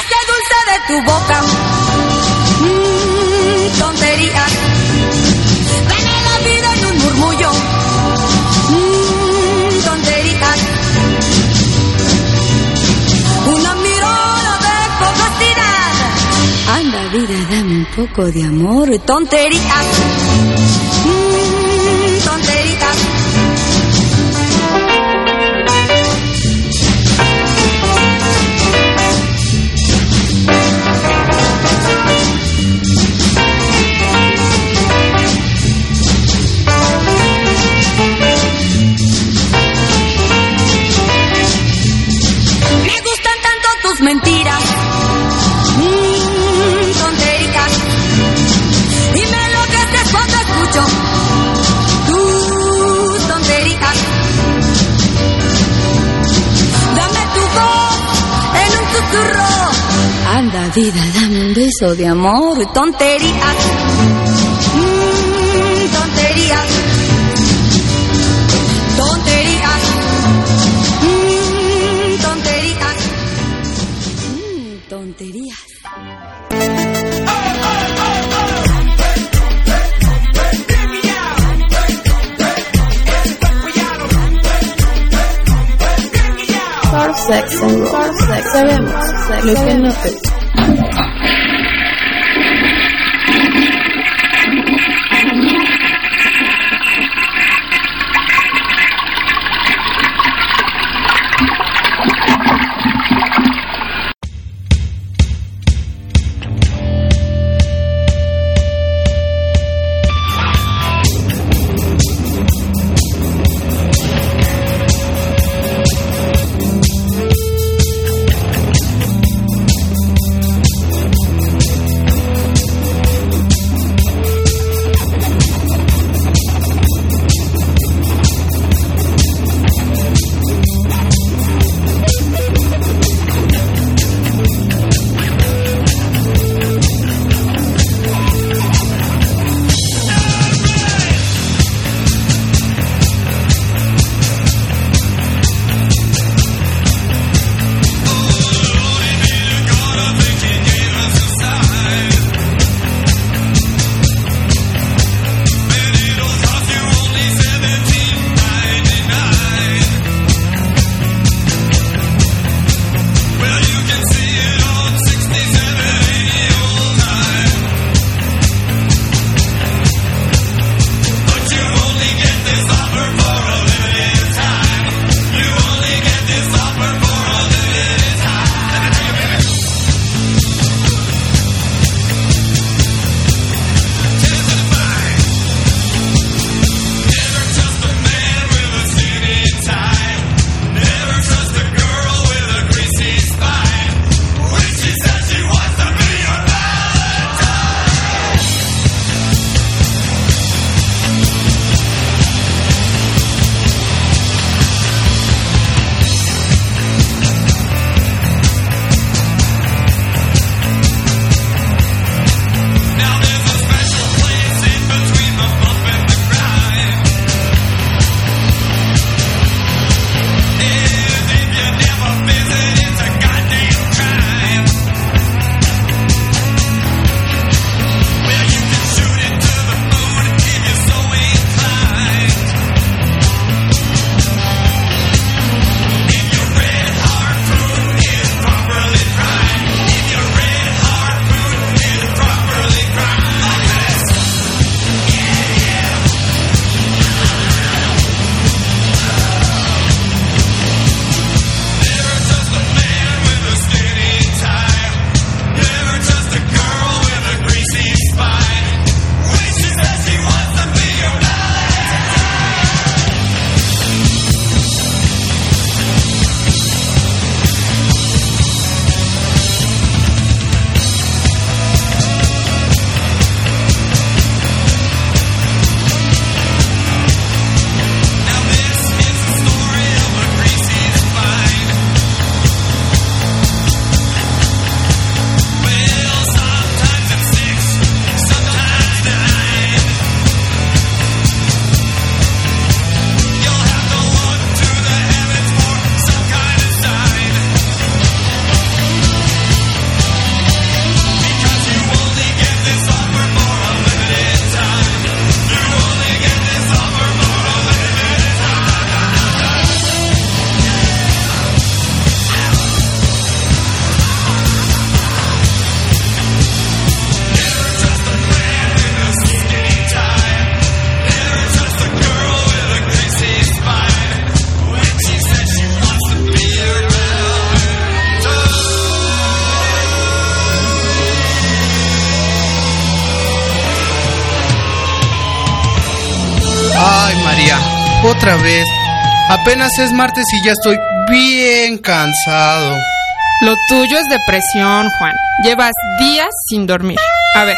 Ese dulce de tu boca, mm, tonterías. Dame la vida en un murmullo. Mm, tonterías. Una mirada de complicidad. Anda, vida, dame un poco de amor. Tonterías. Mentiras. Mm, tonterías. Y me enloqueces cuando escucho tus tonterías. Dame tu voz en un susurro. Anda, vida, dame un beso de amor. Tonterías. Sabemos lo Apenas es martes y ya estoy bien cansado. Lo tuyo es depresión, Juan. Llevas días sin dormir. A ver,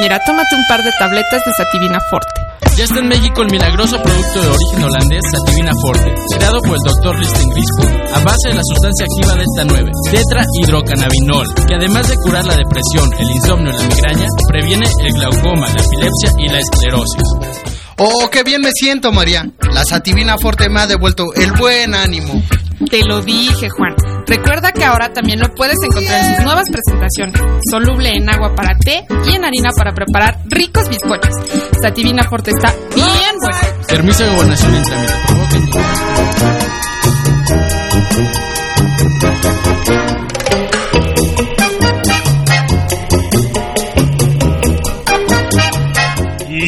mira, tómate un par de tabletas de Sativina Forte. Ya está en México el milagroso producto de origen holandés Sativina Forte, creado por el Dr. Listen Griswold a base de la sustancia activa Delta 9, tetrahidrocannabinol, que además de curar la depresión, el insomnio y la migraña, previene el glaucoma, la epilepsia y la esclerosis. Oh, qué bien me siento, María. La Sativina Forte me ha devuelto el buen ánimo. Te lo dije, Juan. Recuerda que ahora también lo puedes encontrar en sus nuevas presentaciones. Soluble en agua para té y en harina para preparar ricos bizcochos. Sativina Forte está bien buena. Permiso de gobernación en trámite.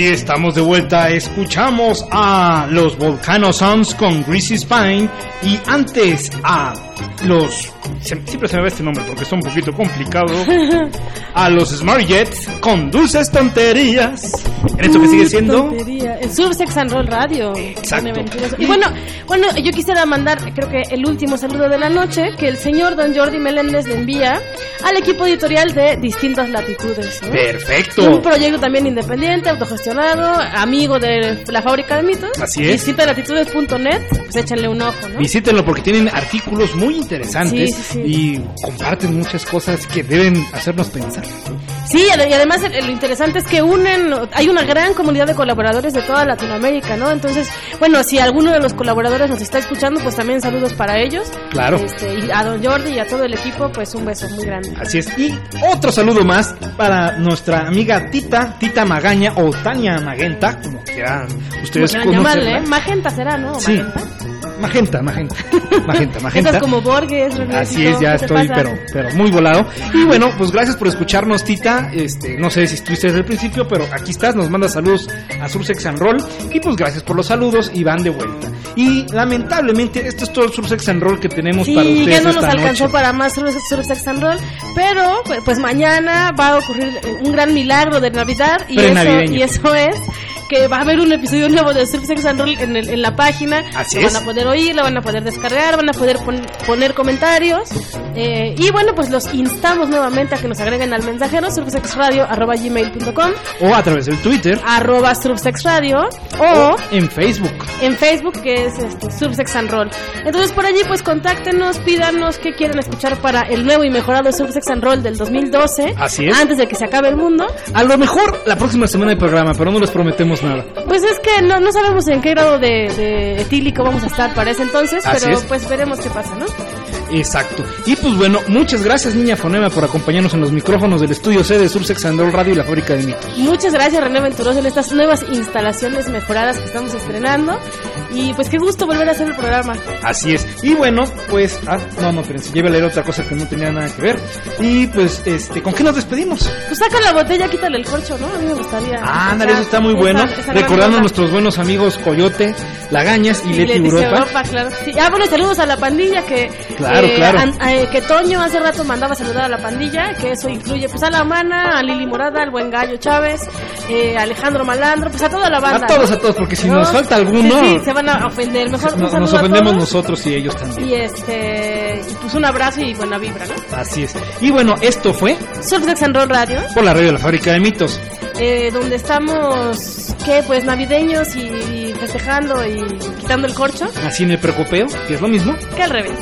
Estamos de vuelta, escuchamos a los Volcano Sounds con Greasy Spine. Y antes a los... Siempre se me va este nombre porque está un poquito complicado. A los Smart Jets con dulces tonterías. ¿En esto que sigue siendo? El Sur Sex and Roll Radio. Exacto. Y bueno, bueno, yo quisiera mandar, creo que el último saludo de la noche, que el señor don Jordi Meléndez le envía al equipo editorial de Distintas Latitudes. ¿no? Perfecto. Un proyecto también independiente, autogestionado, amigo de la fábrica de mitos. Así es. Distintaslatitudes.net, pues échenle un ojo, ¿no? Visítenlo porque tienen artículos muy interesantes Sí, sí, sí. Y comparten muchas cosas que deben hacernos pensar. Sí, y además lo interesante es que unen, hay una gran comunidad de colaboradores de toda Latinoamérica, ¿no? Entonces, bueno, si alguno de los colaboradores nos está escuchando, pues también saludos para ellos. Claro. Este, y a don Jordi y a todo el equipo, pues un beso muy grande. Así es. Y otro saludo más para nuestra amiga Tita, Tita Magaña o Tania Magenta, como quieran ustedes quieran llamarle. ¿eh? Magenta será, ¿no? Sí. Magenta. Magenta, magenta, magenta. Estás como Borges, René, Así es, ya ¿qué te estoy, pero, pero muy volado. Y bueno, pues gracias por escucharnos, Tita. Este, no sé si estuviste desde el principio, pero aquí estás, nos manda saludos a Sursex and Roll. Y pues gracias por los saludos y van de vuelta. Y lamentablemente, esto es todo el Sursex and Roll que tenemos Sí, para ustedes ya no nos esta alcanzó noche. para más Sur Sur Sex and Roll, pero pues, pues mañana va a ocurrir un gran milagro de Navidad y eso, Prenavideño. y eso es que va a haber un episodio nuevo de Surf Sex and Roll en, el- en la página. Así es. van a poder oír, lo van a poder descargar, van a poder pon- poner comentarios. eh, y bueno, pues los instamos nuevamente a que nos agreguen al mensajero surfsexradio.gmail.com O a través del Twitter arroba surfsexradio o en Facebook. en Facebook que es este, Surfsex and Roll. Entonces por allí pues contáctenos, pídanos qué quieren escuchar para el nuevo y mejorado Surfsex and Roll del 2012. Así es. Antes de que se acabe el mundo. A lo mejor la próxima semana hay programa, pero no les prometemos nada. Pues es que no, no sabemos en qué grado de, de etílico vamos a estar para ese entonces, Así pero es. pues veremos qué pasa, ¿no? Exacto. Y pues bueno, muchas gracias Niña Fonema por acompañarnos en los micrófonos del estudio C de Sursex and Roll Radio y la fábrica de mitos. Muchas gracias René Venturoso en estas nuevas instalaciones mejoradas que estamos estrenando. Y pues qué gusto volver a hacer el programa. Así es. Y bueno, pues. Ah, no, no. Yo iba a leer otra cosa que no tenía nada que ver. Y pues, este, ¿con qué nos despedimos? Pues saca la botella, quítale el corcho, ¿no? A mí me gustaría. Ah, ándale, eso está muy esa- bueno. esa Recordando a nuestros buenos amigos Coyote, Lagañas y, Y Leti Leticia Europa. claro que sí. Ah, bueno, saludos a la pandilla que. Claro, que, claro. an- eh, que Toño hace rato mandaba saludar a la pandilla, que eso incluye pues a la Mana, a Lili Morada, al buen Gallo Chávez, eh, a Alejandro Malandro, pues a toda la banda. A todos, ¿no? a todos, porque si ¿No? nos falta alguno. Sí, sí, se van a ofender. Mejor no- nos ofendemos nosotros y ellos también. Y este. Y pues un abrazo y buena vibra, ¿no? Así es. Y bueno, esto fue Surf Sex and Roll Radio. por la radio de la fábrica de mitos. eh, donde estamos, ¿qué? Pues navideños y, y festejando y quitando el corcho, Así en el precopeo, que es lo mismo. que al revés.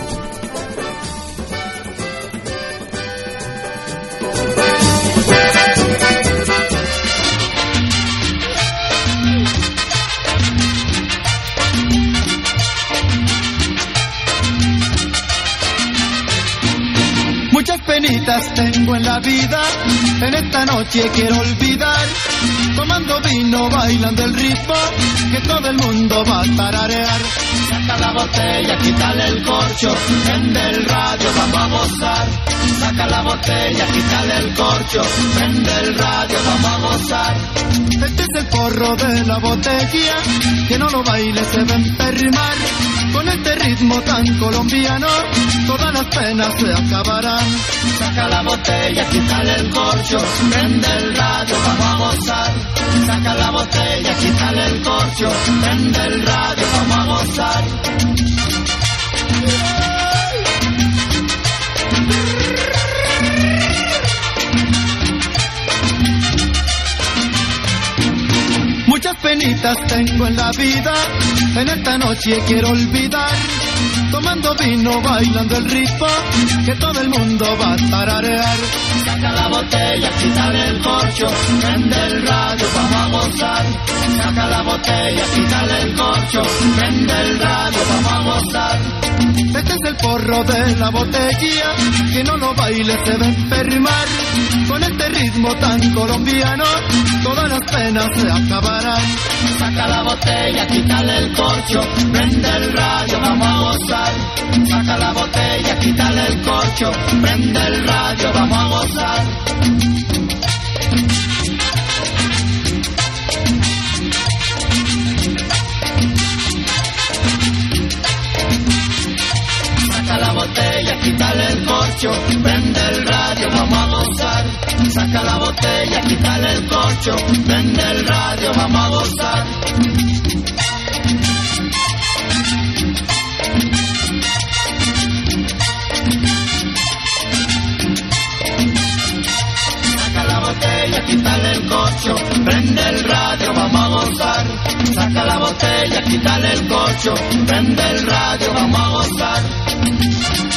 Penitas tengo en la vida, en esta noche quiero olvidar. Tomando vino, bailando el ritmo, que todo el mundo va a tararear. Saca la botella, quítale el corcho, prende el radio, vamos a gozar. Saca la botella, quítale el corcho, prende el radio, vamos a gozar. Este es el porro de la botella, que no lo baile se va a enfermar. Con este ritmo tan colombiano, todas las penas se acabarán. Saca la botella, quítale el corcho, prende el radio, vamos a gozar. Saca la botella, quítale el corcho, prende el radio, vamos a gozar. Muchas penitas tengo en la vida, en esta noche quiero olvidar. Tomando vino, bailando el ritmo, que todo el mundo va a tararear. Saca la botella, quítale el corcho, prende el radio, vamos a gozar. Saca la botella, quítale el corcho, prende el radio, vamos a gozar. Este es el porro de la botella, que no lo baile se va a enfermar. Con este ritmo tan colombiano, todas las penas se acabarán. Saca la botella, quítale el corcho, prende el radio, vamos a gozar. Saca la botella, quítale el corcho, prende el radio, vamos a gozar. Saca la botella, prende el radio, vamos a gozar. Saca la botella, quítale el corcho, prende el radio, vamos a gozar. Corcho, prende el radio, vamos a gozar. Saca la botella, quítale el corcho, prende el radio, vamos a gozar.